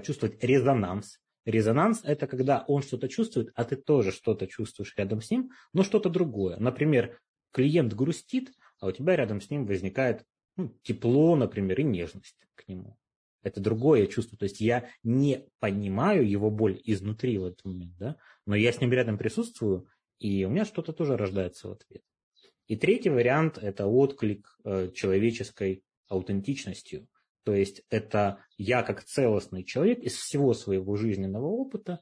чувствовать резонанс Резонанс – это когда он что-то чувствует, а ты тоже что-то чувствуешь рядом с ним, но что-то другое. Например, клиент грустит, а у тебя рядом с ним возникает ну, тепло, например, и нежность к нему. Это другое чувство. То есть я не понимаю его боль изнутри в этот момент, да? но я с ним рядом присутствую, и у меня что-то тоже рождается в ответ. И третий вариант – это отклик э, человеческой аутентичностью. То есть это я как целостный человек из всего своего жизненного опыта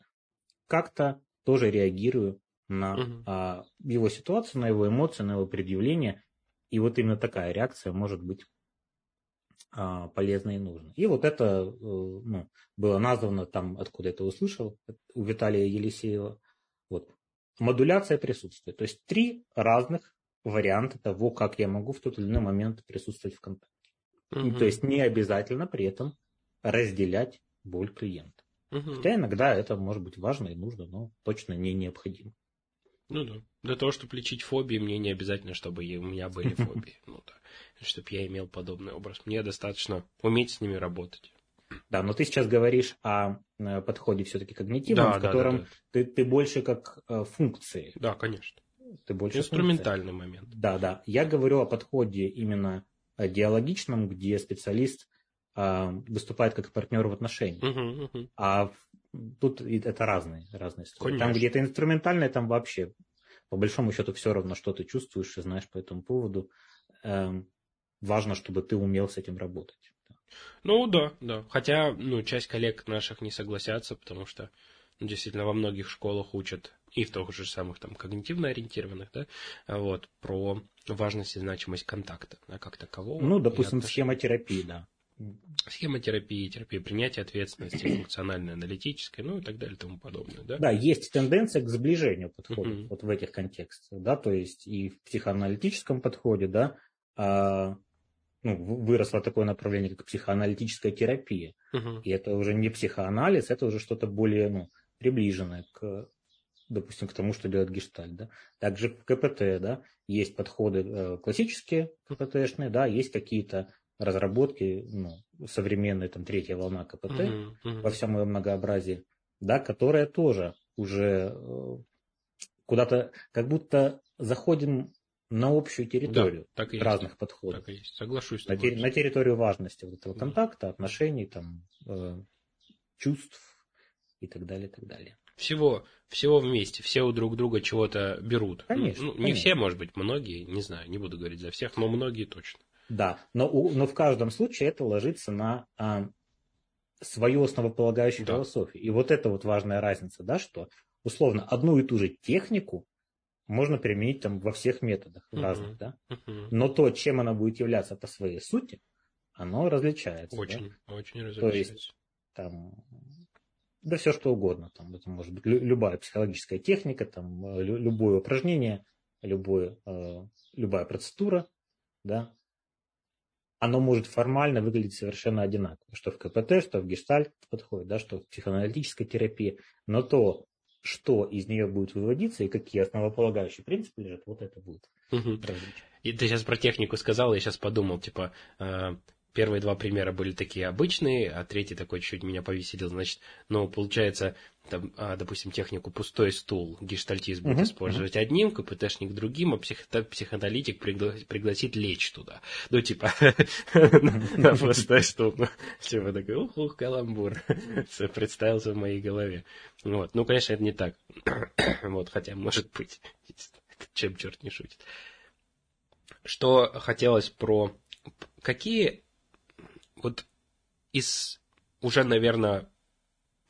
как-то тоже реагирую на угу. а, его ситуацию, на его эмоции, на его предъявление. И вот именно такая реакция может быть а, полезна и нужна. И вот это э, ну, было названо там, откуда это услышал, у Виталия Елисеева. Вот. Модуляция присутствия. То есть три разных варианта того, как я могу в тот или иной момент присутствовать в контакте. Угу. То есть не обязательно при этом разделять боль клиента. Угу. Хотя иногда это может быть важно и нужно, но точно не необходимо. Ну да. Для того, чтобы лечить фобии, мне не обязательно, чтобы у меня были фобии. Ну да. Чтобы я имел подобный образ. Мне достаточно уметь с ними работать. Да, но ты сейчас говоришь о э, подходе все-таки когнитивном, да, в котором да, да, да. Ты, ты больше как э, функции. Да, конечно. Ты больше Инструментальный функция. момент. Да, да. Я говорю о подходе именно диалогичном, где специалист а, выступает как партнер в отношениях. Uh-huh, uh-huh. А тут это разные, разные истории. Конечно. Там, где это инструментальное, там вообще, по большому счету, все равно, что ты чувствуешь и знаешь по этому поводу. Эм, важно, чтобы ты умел с этим работать. Ну да, да. Хотя, ну, часть коллег наших не согласятся, потому что ну, действительно во многих школах учат и в тех же самых там когнитивно ориентированных, да, вот, про важность и значимость контакта, да, как такового. Ну, допустим, схемотерапии, да. Схемотерапии, терапия принятия ответственности, функциональной, аналитической, ну и так далее и тому подобное. Да, да есть тенденция к сближению подходов uh-huh. вот в этих контекстах, да, то есть и в психоаналитическом подходе, да, а, ну, выросло такое направление, как психоаналитическая терапия. Uh-huh. И это уже не психоанализ, это уже что-то более ну, приближенное к допустим, к тому, что делает гештальт. Да? Также в КПТ да, есть подходы э, классические КПТшные, да, есть какие-то разработки, ну, современная там третья волна КПТ uh-huh, uh-huh. во всем ее многообразии, да, которая тоже уже э, куда-то, как будто заходим на общую территорию да, так и разных есть. подходов. Так и есть. Соглашусь. На, на территорию важности вот этого контакта, отношений, там, э, чувств и так далее, и так далее. Всего, всего вместе, все у друг друга чего-то берут. Конечно. Ну, не конечно. все, может быть, многие, не знаю, не буду говорить за всех, но многие точно. Да, но, но в каждом случае это ложится на а, свою основополагающую да. философию. И вот это вот важная разница, да, что условно одну и ту же технику можно применить там во всех методах uh-huh. разных, да. Uh-huh. Но то, чем она будет являться по своей сути, оно различается. Очень, да? очень различается. То есть там да все что угодно. Там, это может быть любая психологическая техника, там, э, любое упражнение, любое, э, любая процедура, да, оно может формально выглядеть совершенно одинаково, что в КПТ, что в гештальт подходит, да, что в психоаналитической терапии, но то, что из нее будет выводиться и какие основополагающие принципы лежат, вот это будет угу. И ты сейчас про технику сказал, я сейчас подумал, типа, э, первые два примера были такие обычные, а третий такой чуть-чуть меня повеселил. Значит, ну, получается, там, а, допустим, технику пустой стул гештальтист будет uh-huh, использовать uh-huh. одним, КПТшник другим, а псих, психоаналитик пригла, пригласит лечь туда. Ну, типа, на пустой стул. Ну, типа такой, ух, ух, каламбур. Представился в моей голове. Вот. Ну, конечно, это не так. Вот, хотя, может быть, чем черт не шутит. Что хотелось про... Какие вот из уже, наверное,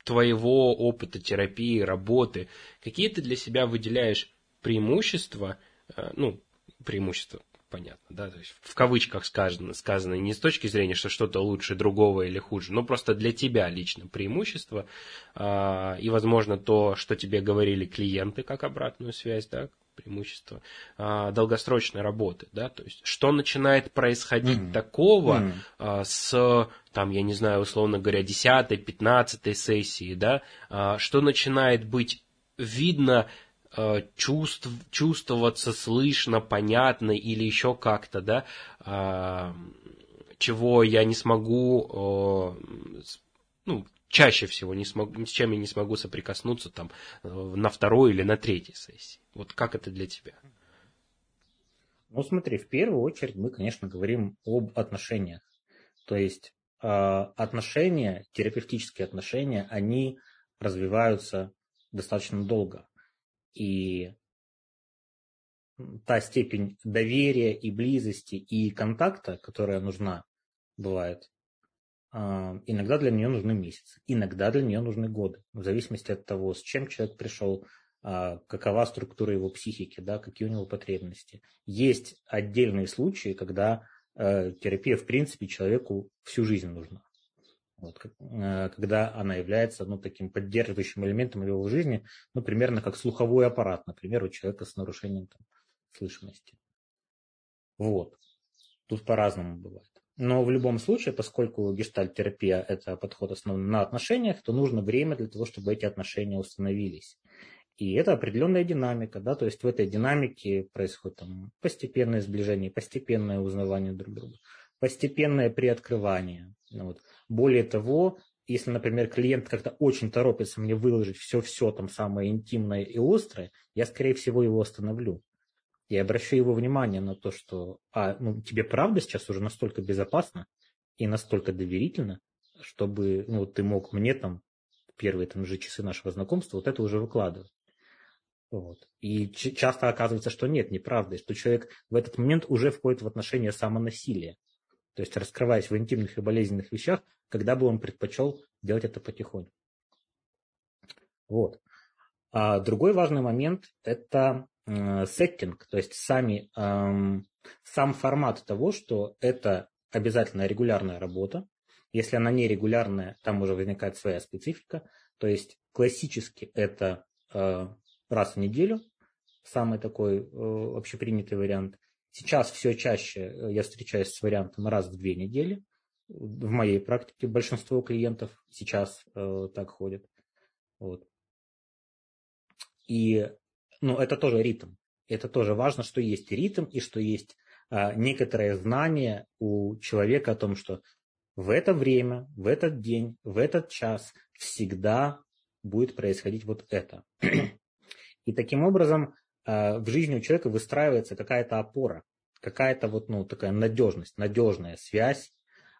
твоего опыта терапии, работы, какие ты для себя выделяешь преимущества, э, ну, преимущества, понятно, да, то есть в кавычках сказано, сказано не с точки зрения, что что-то лучше другого или хуже, но просто для тебя лично преимущество, а, и, возможно, то, что тебе говорили клиенты как обратную связь, да, преимущество а, долгосрочной работы, да, то есть что начинает происходить mm-hmm. такого mm-hmm. А, с, там, я не знаю, условно говоря, 10 15 сессии, да, а, что начинает быть видно, чувств, чувствоваться, слышно, понятно или еще как-то, да, а, чего я не смогу, а, ну, чаще всего не смогу, с чем я не смогу соприкоснуться там э, на второй или на третьей сессии. Вот как это для тебя? Ну, смотри, в первую очередь мы, конечно, говорим об отношениях. То есть э, отношения, терапевтические отношения, они развиваются достаточно долго. И та степень доверия и близости и контакта, которая нужна, бывает, а, иногда для нее нужны месяцы, иногда для нее нужны годы, в зависимости от того, с чем человек пришел, а, какова структура его психики, да, какие у него потребности. Есть отдельные случаи, когда э, терапия, в принципе, человеку всю жизнь нужна. Вот, э, когда она является ну, таким поддерживающим элементом его жизни, ну, примерно как слуховой аппарат, например, у человека с нарушением там, слышимости. Вот. Тут по-разному бывает. Но в любом случае, поскольку гештальт-терапия – это подход основан на отношениях, то нужно время для того, чтобы эти отношения установились. И это определенная динамика, да, то есть в этой динамике происходит там, постепенное сближение, постепенное узнавание друг друга, постепенное приоткрывание. Вот. Более того, если, например, клиент как-то очень торопится мне выложить все-все там самое интимное и острое, я, скорее всего, его остановлю и обращу его внимание на то, что а, ну, тебе правда сейчас уже настолько безопасно и настолько доверительно, чтобы ну, ты мог мне там первые там же часы нашего знакомства вот это уже выкладывать. Вот. И часто оказывается, что нет, неправда, что человек в этот момент уже входит в отношения самонасилия. То есть раскрываясь в интимных и болезненных вещах, когда бы он предпочел делать это потихоньку. Вот. А другой важный момент – это сеттинг, то есть сами, эм, сам формат того, что это обязательно регулярная работа. Если она нерегулярная, там уже возникает своя специфика. То есть классически это э, раз в неделю, самый такой э, общепринятый вариант. Сейчас все чаще э, я встречаюсь с вариантом раз в две недели. В моей практике большинство клиентов сейчас э, так ходят. Вот. И ну, это тоже ритм. Это тоже важно, что есть ритм и что есть а, некоторое знание у человека о том, что в это время, в этот день, в этот час всегда будет происходить вот это. И таким образом в жизни у человека выстраивается какая-то опора, какая-то вот, ну, такая надежность, надежная связь,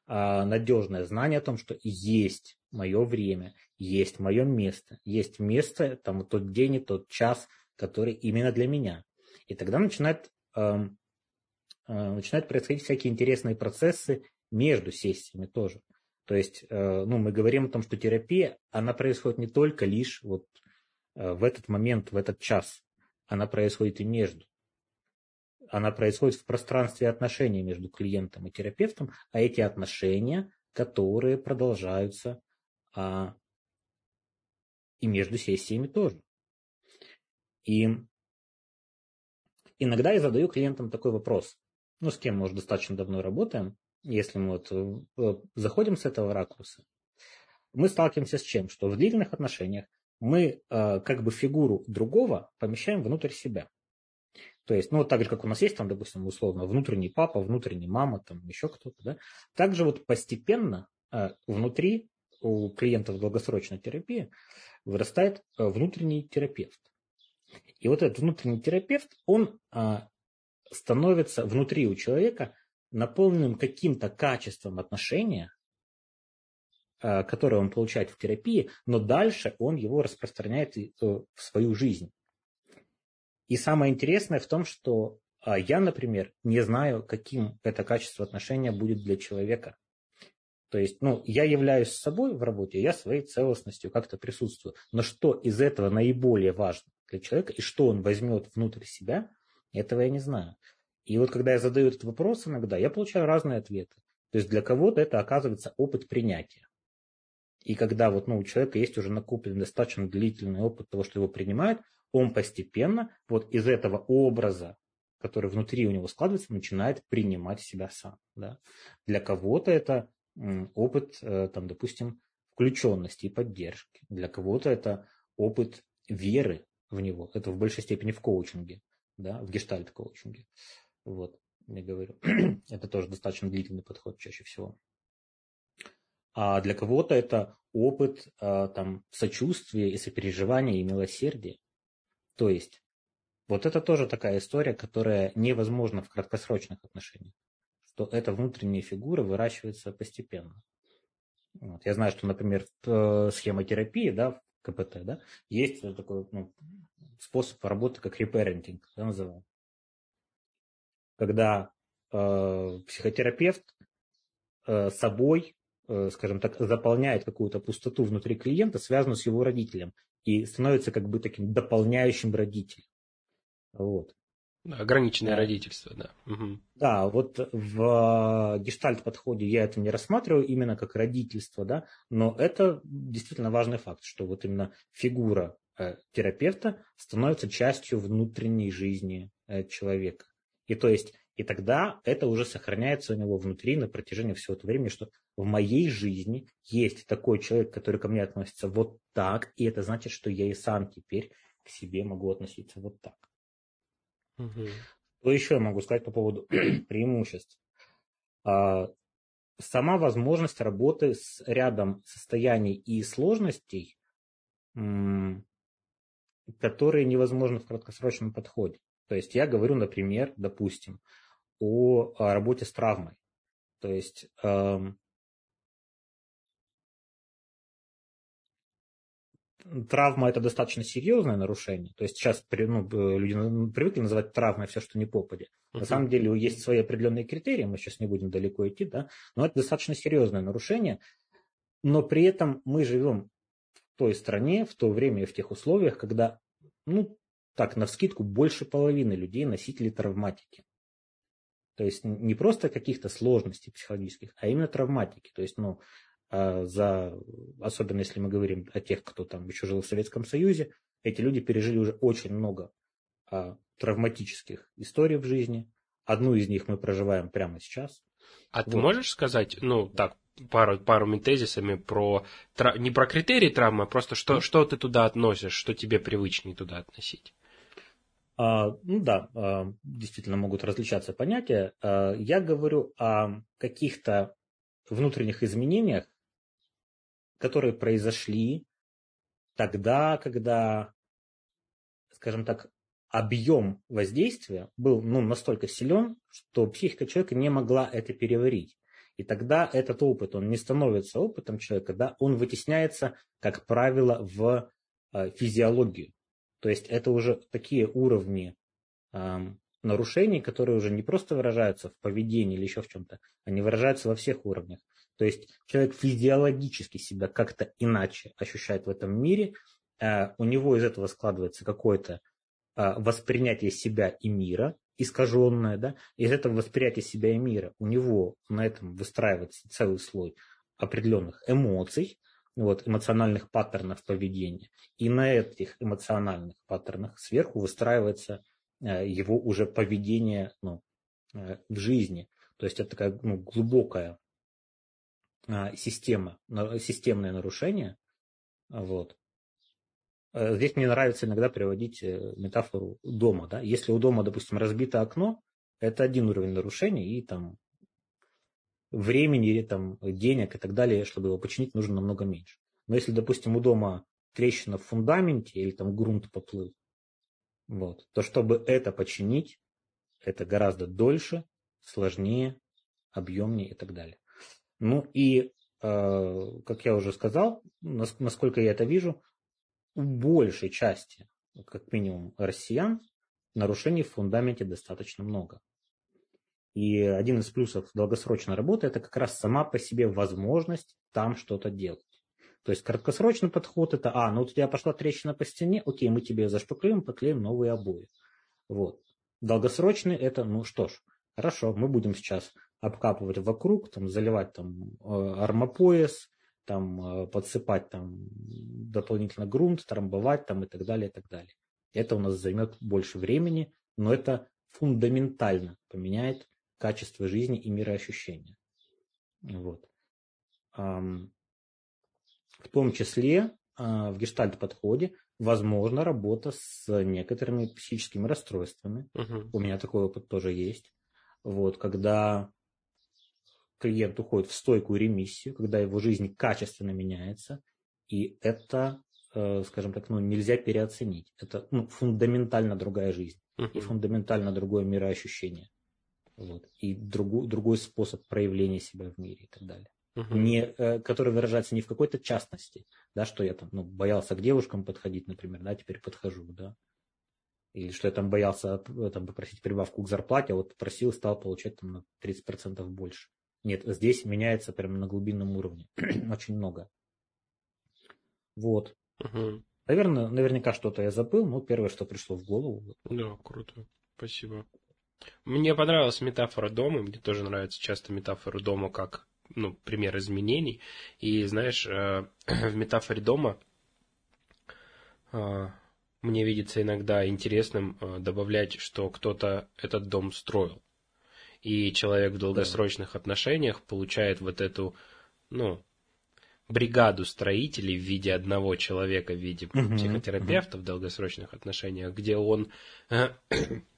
а, надежное знание о том, что есть мое время, есть мое место, есть место, там, тот день и тот час – который именно для меня. И тогда начинает, э, начинают происходить всякие интересные процессы между сессиями тоже. То есть, э, ну, мы говорим о том, что терапия, она происходит не только лишь вот э, в этот момент, в этот час. Она происходит и между. Она происходит в пространстве отношений между клиентом и терапевтом, а эти отношения, которые продолжаются а, и между сессиями тоже. И иногда я задаю клиентам такой вопрос. Ну, с кем мы уже достаточно давно работаем, если мы вот э, заходим с этого ракурса, мы сталкиваемся с чем? Что в длительных отношениях мы э, как бы фигуру другого помещаем внутрь себя. То есть, ну, вот так же, как у нас есть там, допустим, условно, внутренний папа, внутренний мама, там еще кто-то, да. Также вот постепенно э, внутри у клиентов долгосрочной терапии вырастает внутренний терапевт. И вот этот внутренний терапевт, он а, становится внутри у человека наполненным каким-то качеством отношения, которое он получает в терапии, но дальше он его распространяет э, в свою жизнь. И самое интересное в том, что а, я, например, не знаю, каким это качество отношения будет для человека. То есть, ну, я являюсь собой в работе, я своей целостностью как-то присутствую. Но что из этого наиболее важно для человека и что он возьмет внутрь себя, этого я не знаю. И вот когда я задаю этот вопрос иногда, я получаю разные ответы. То есть для кого-то это оказывается опыт принятия. И когда вот, ну, у человека есть уже накопленный достаточно длительный опыт того, что его принимают, он постепенно вот из этого образа, который внутри у него складывается, начинает принимать себя сам. Да? Для кого-то это опыт, э, там, допустим, включенности и поддержки. Для кого-то это опыт веры в него. Это в большей степени в коучинге, да, в гештальт-коучинге. Вот, я говорю. это тоже достаточно длительный подход чаще всего. А для кого-то это опыт а, там, сочувствия и сопереживания и милосердия. То есть, вот это тоже такая история, которая невозможна в краткосрочных отношениях что эта внутренняя фигура выращивается постепенно. Вот. Я знаю, что, например, э, схемотерапии, да, в КПТ, да, есть такой ну, способ работы, как репарентинг, да, называем. Когда э, психотерапевт э, собой, скажем так, заполняет какую-то пустоту внутри клиента, связанную с его родителем, и становится как бы таким дополняющим родителем. Вот. Ограниченное да. родительство, да. Угу. Да, вот в гештальт-подходе я это не рассматриваю именно как родительство, да, но это действительно важный факт, что вот именно фигура э, терапевта становится частью внутренней жизни э, человека. И то есть, и тогда это уже сохраняется у него внутри на протяжении всего этого времени, что в моей жизни есть такой человек, который ко мне относится вот так, и это значит, что я и сам теперь к себе могу относиться вот так. Угу. Что еще я могу сказать по поводу преимуществ? А, сама возможность работы с рядом состояний и сложностей, которые невозможны в краткосрочном подходе. То есть я говорю, например, допустим, о работе с травмой. То есть травма это достаточно серьезное нарушение. То есть сейчас ну, люди привыкли называть травмой все, что не попадет. Uh-huh. На самом деле есть свои определенные критерии, мы сейчас не будем далеко идти, да, но это достаточно серьезное нарушение. Но при этом мы живем в той стране, в то время и в тех условиях, когда ну, так, на вскидку, больше половины людей носители травматики. То есть не просто каких-то сложностей психологических, а именно травматики. То есть, ну, а, за, особенно если мы говорим о тех, кто там еще жил в Советском Союзе, эти люди пережили уже очень много а, травматических историй в жизни. Одну из них мы проживаем прямо сейчас. А вот. ты можешь сказать, ну, так, пару, пару тезисами про, не про критерии травмы, а просто что, что ты туда относишь, что тебе привычнее туда относить? А, ну да, а, действительно могут различаться понятия. А, я говорю о каких-то внутренних изменениях, которые произошли тогда, когда, скажем так, объем воздействия был ну, настолько силен, что психика человека не могла это переварить. И тогда этот опыт, он не становится опытом человека, да, он вытесняется, как правило, в физиологию. То есть это уже такие уровни э, нарушений, которые уже не просто выражаются в поведении или еще в чем-то, они выражаются во всех уровнях. То есть человек физиологически себя как-то иначе ощущает в этом мире, э, у него из этого складывается какое-то э, воспринятие себя и мира, искаженное, да, из этого восприятия себя и мира у него на этом выстраивается целый слой определенных эмоций, вот, эмоциональных паттернов поведения. И на этих эмоциональных паттернах сверху выстраивается э, его уже поведение ну, э, в жизни. То есть это такая ну, глубокая э, система, системное нарушение. Вот. Здесь мне нравится иногда приводить метафору дома. Да? Если у дома, допустим, разбито окно, это один уровень нарушения, и там времени, там, денег и так далее, чтобы его починить, нужно намного меньше. Но если, допустим, у дома трещина в фундаменте или там грунт поплыл, вот, то чтобы это починить, это гораздо дольше, сложнее, объемнее и так далее. Ну и, э, как я уже сказал, насколько я это вижу, у большей части, как минимум, россиян нарушений в фундаменте достаточно много. И один из плюсов долгосрочной работы – это как раз сама по себе возможность там что-то делать. То есть краткосрочный подход – это, а, ну у тебя пошла трещина по стене, окей, мы тебе зашпаклюем, поклеим новые обои. Вот. Долгосрочный – это, ну что ж, хорошо, мы будем сейчас обкапывать вокруг, там, заливать там э, армопояс, там, э, подсыпать там дополнительно грунт, трамбовать там и так далее, и так далее. Это у нас займет больше времени, но это фундаментально поменяет качество жизни и мироощущения. Вот. В том числе а, в гештальт-подходе возможна работа с некоторыми психическими расстройствами. Угу. У меня такой опыт тоже есть. Вот, когда клиент уходит в стойкую ремиссию, когда его жизнь качественно меняется, и это, э, скажем так, ну, нельзя переоценить. Это ну, фундаментально другая жизнь uh и фундаментально другое мироощущение вот, и другу, другой способ проявления себя в мире и так далее. Uh-huh. Не, э, который выражается не в какой-то частности, да, что я там ну, боялся к девушкам подходить, например, да, теперь подхожу, да. Или что я там боялся э, там, попросить прибавку к зарплате, а вот просил, стал получать там на 30% больше. Нет, здесь меняется прямо на глубинном уровне. Очень много. Вот. Угу. Наверное, наверняка что-то я забыл, но первое, что пришло в голову. Да, круто. Спасибо. Мне понравилась метафора дома, мне тоже нравится часто метафора дома как ну, пример изменений. И знаешь, э, в метафоре дома э, мне видится иногда интересным э, добавлять, что кто-то этот дом строил. И человек в долгосрочных отношениях получает вот эту, ну, бригаду строителей в виде одного человека, в виде uh-huh, психотерапевта uh-huh. в долгосрочных отношениях, где он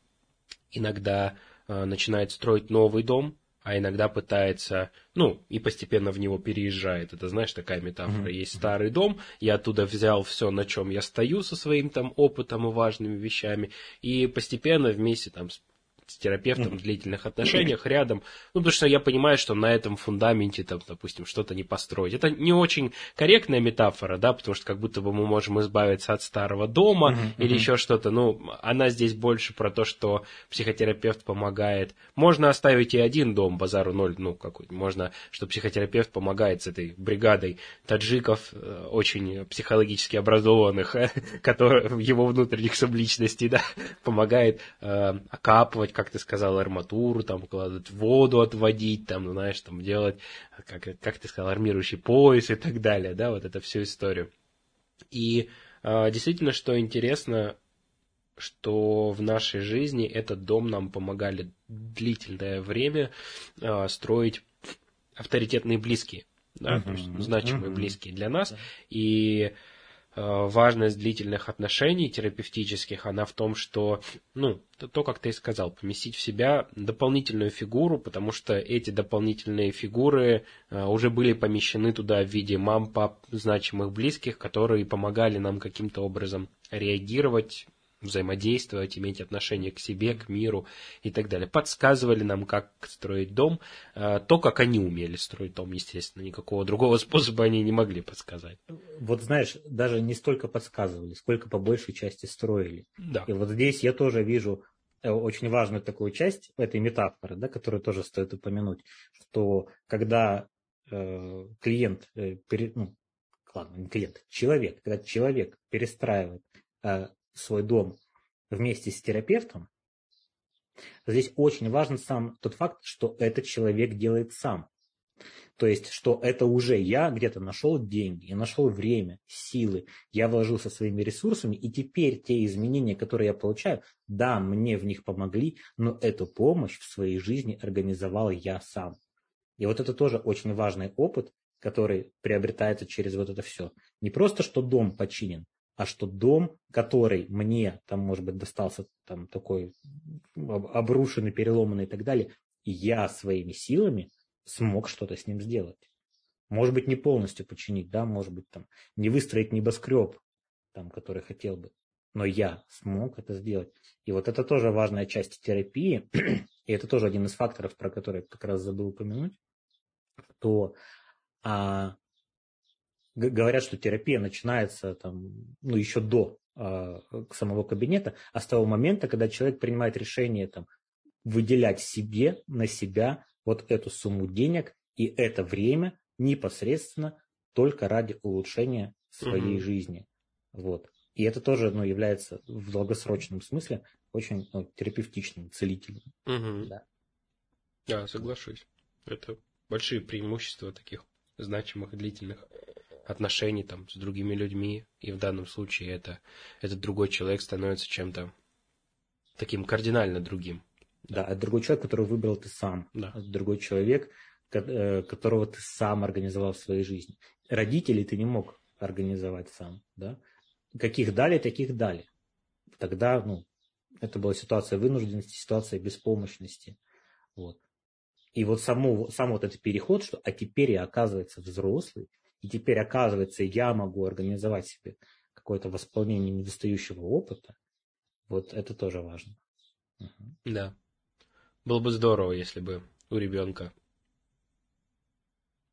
иногда э, начинает строить новый дом, а иногда пытается, ну, и постепенно в него переезжает. Это, знаешь, такая метафора. Mm-hmm. Есть старый дом, я оттуда взял все, на чем я стою со своим там опытом и важными вещами, и постепенно вместе там с с терапевтом в длительных отношениях рядом, ну, потому что я понимаю, что на этом фундаменте, там, допустим, что-то не построить. Это не очень корректная метафора, да, потому что как будто бы мы можем избавиться от старого дома mm-hmm. или еще что-то. Ну, она здесь больше про то, что психотерапевт помогает. Можно оставить и один дом, базару ноль, ну, какой можно, что психотерапевт помогает с этой бригадой таджиков, э, очень психологически образованных, которые, его внутренних субличностей, да, помогает э, окапывать, как ты сказал, арматуру, там, укладывать воду отводить, там, знаешь, там, делать, как, как ты сказал, армирующий пояс и так далее, да, вот эту всю историю. И э, действительно, что интересно, что в нашей жизни этот дом нам помогали длительное время э, строить авторитетные близкие, да, uh-huh. то есть значимые uh-huh. близкие для нас. Uh-huh. И важность длительных отношений терапевтических, она в том, что, ну, то, то, как ты и сказал, поместить в себя дополнительную фигуру, потому что эти дополнительные фигуры э, уже были помещены туда в виде мам, пап, значимых близких, которые помогали нам каким-то образом реагировать взаимодействовать, иметь отношение к себе, к миру и так далее. Подсказывали нам, как строить дом, э, то, как они умели строить дом, естественно, никакого другого способа они не могли подсказать. Вот знаешь, даже не столько подсказывали, сколько по большей части строили. Да. И вот здесь я тоже вижу э, очень важную такую часть этой метафоры, да, которую тоже стоит упомянуть, что когда э, клиент, э, пере, ну, ладно, не клиент, человек, когда человек перестраивает э, свой дом вместе с терапевтом, здесь очень важен сам тот факт, что этот человек делает сам. То есть, что это уже я где-то нашел деньги, я нашел время, силы, я вложился своими ресурсами, и теперь те изменения, которые я получаю, да, мне в них помогли, но эту помощь в своей жизни организовал я сам. И вот это тоже очень важный опыт, который приобретается через вот это все. Не просто, что дом починен, а что дом, который мне, там, может быть, достался там такой обрушенный, переломанный и так далее, я своими силами смог что-то с ним сделать. Может быть, не полностью починить, да, может быть, там, не выстроить небоскреб, там, который хотел бы, но я смог это сделать. И вот это тоже важная часть терапии, и это тоже один из факторов, про который я как раз забыл упомянуть, то а, говорят, что терапия начинается там, ну, еще до э, самого кабинета, а с того момента, когда человек принимает решение там, выделять себе, на себя вот эту сумму денег и это время непосредственно только ради улучшения своей угу. жизни. Вот. И это тоже ну, является в долгосрочном смысле очень ну, терапевтичным, целительным. Угу. Да. да, соглашусь. Это большие преимущества таких значимых, длительных отношений там с другими людьми, и в данном случае это, этот другой человек становится чем-то таким кардинально другим. Да, это другой человек, которого выбрал ты сам. Да. Это другой человек, э, которого ты сам организовал в своей жизни. Родителей ты не мог организовать сам, да? Каких дали, таких дали. Тогда, ну, это была ситуация вынужденности, ситуация беспомощности. Вот. И вот само, сам вот этот переход, что а теперь я оказывается взрослый, и теперь, оказывается, я могу организовать себе какое-то восполнение недостающего опыта. Вот это тоже важно. Угу. Да. Было бы здорово, если бы у ребенка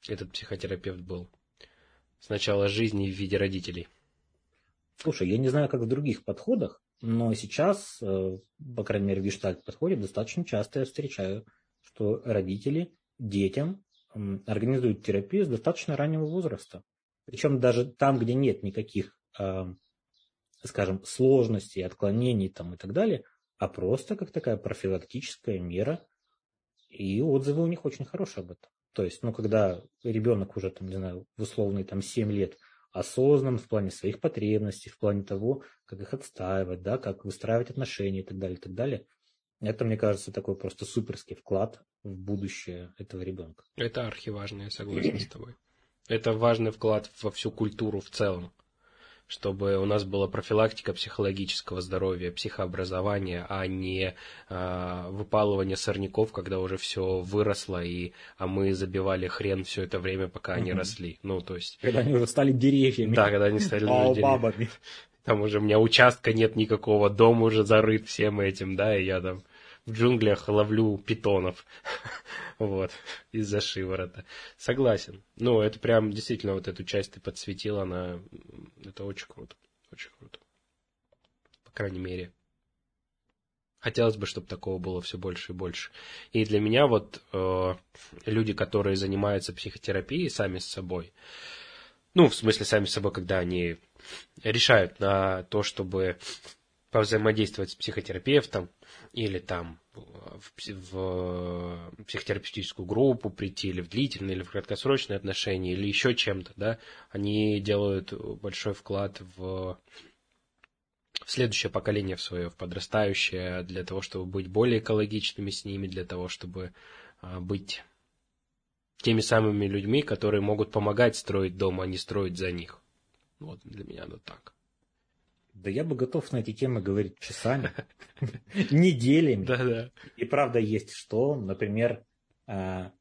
этот психотерапевт был. Сначала жизни в виде родителей. Слушай, я не знаю, как в других подходах, но сейчас, э, по крайней мере, в гештальт подходе достаточно часто я встречаю, что родители детям организуют терапию с достаточно раннего возраста. Причем даже там, где нет никаких, а, скажем, сложностей, отклонений там и так далее, а просто как такая профилактическая мера. И отзывы у них очень хорошие об этом. То есть, ну, когда ребенок уже, там, не знаю, в условный там 7 лет осознан в плане своих потребностей, в плане того, как их отстаивать, да, как выстраивать отношения и так далее, и так далее, это, мне кажется, такой просто суперский вклад в будущее этого ребенка. Это архиважно, я согласен с тобой. Это важный вклад во всю культуру в целом, чтобы у нас была профилактика психологического здоровья, психообразования, а не э, выпалывание сорняков, когда уже все выросло, и, а мы забивали хрен все это время, пока они росли. Ну, то есть... Когда они уже стали деревьями. Да, когда они стали деревьями. Там уже у меня участка нет никакого, дом уже зарыт всем этим, да, и я там в джунглях ловлю питонов. вот, из-за шиворота. Согласен. Ну, это прям действительно вот эту часть ты подсветил, она... Это очень круто. Очень круто. По крайней мере. Хотелось бы, чтобы такого было все больше и больше. И для меня вот э, люди, которые занимаются психотерапией сами с собой, ну, в смысле сами с собой, когда они решают на то, чтобы повзаимодействовать с психотерапевтом или там в, в психотерапевтическую группу прийти, или в длительные, или в краткосрочные отношения, или еще чем-то, да, они делают большой вклад в в следующее поколение в свое, в подрастающее, для того, чтобы быть более экологичными с ними, для того, чтобы быть теми самыми людьми, которые могут помогать строить дом, а не строить за них. Вот для меня оно так. Да я бы готов на эти темы говорить часами, неделями. Да, да. И правда есть что, например, а,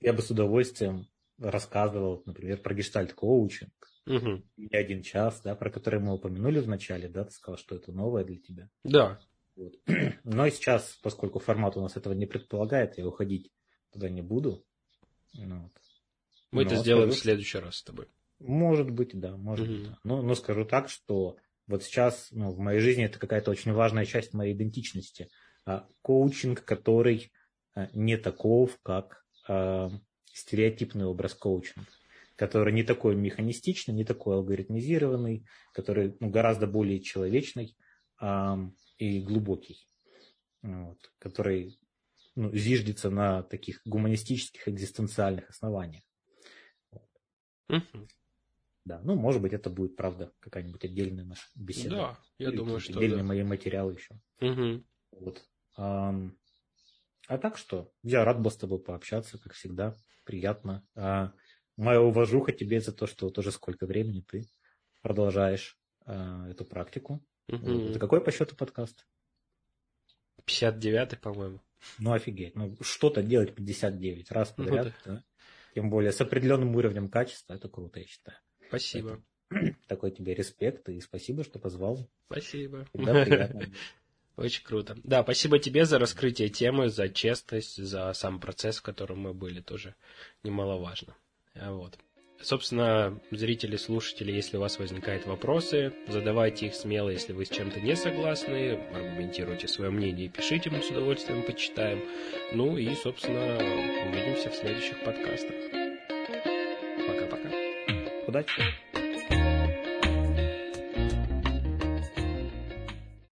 я бы с удовольствием рассказывал, например, про гештальт-коучинг, Угу. Не один час, да, про который мы упомянули в начале, да, ты сказал, что это новое для тебя. Да. Вот. Но сейчас, поскольку формат у нас этого не предполагает, я уходить туда не буду. Ну, вот. Мы но это сделаем скажу, в следующий раз с тобой. Может быть, да, может угу. быть. Да. Но, но скажу так, что вот сейчас ну, в моей жизни это какая-то очень важная часть моей идентичности. А, коучинг, который а, не таков, как а, стереотипный образ коучинга который не такой механистичный, не такой алгоритмизированный, который ну, гораздо более человечный а, и глубокий, вот, который ну, зиждется на таких гуманистических экзистенциальных основаниях. Угу. Да, ну, может быть, это будет, правда, какая-нибудь отдельная наша беседа. Да, я Или думаю, что Отдельные да. мои материалы еще. Угу. Вот. А, а так что, я рад был с тобой пообщаться, как всегда. Приятно. А, моя уважуха тебе за то, что тоже сколько времени ты продолжаешь э, эту практику. Угу. Это какой по счету подкаст? 59-й, по-моему. Ну, офигеть. Ну, что-то делать 59 раз подряд. Ну, да. Да? Тем более с определенным уровнем качества. Это круто, я считаю. Спасибо. Это, такой тебе респект и спасибо, что позвал. Спасибо. Очень круто. Да, спасибо тебе за раскрытие темы, за честность, за сам процесс, в котором мы были, тоже немаловажно. А вот. Собственно, зрители, слушатели, если у вас возникают вопросы, задавайте их смело, если вы с чем-то не согласны, аргументируйте свое мнение и пишите, мы с удовольствием почитаем. Ну и, собственно, увидимся в следующих подкастах. Пока-пока. Удачи!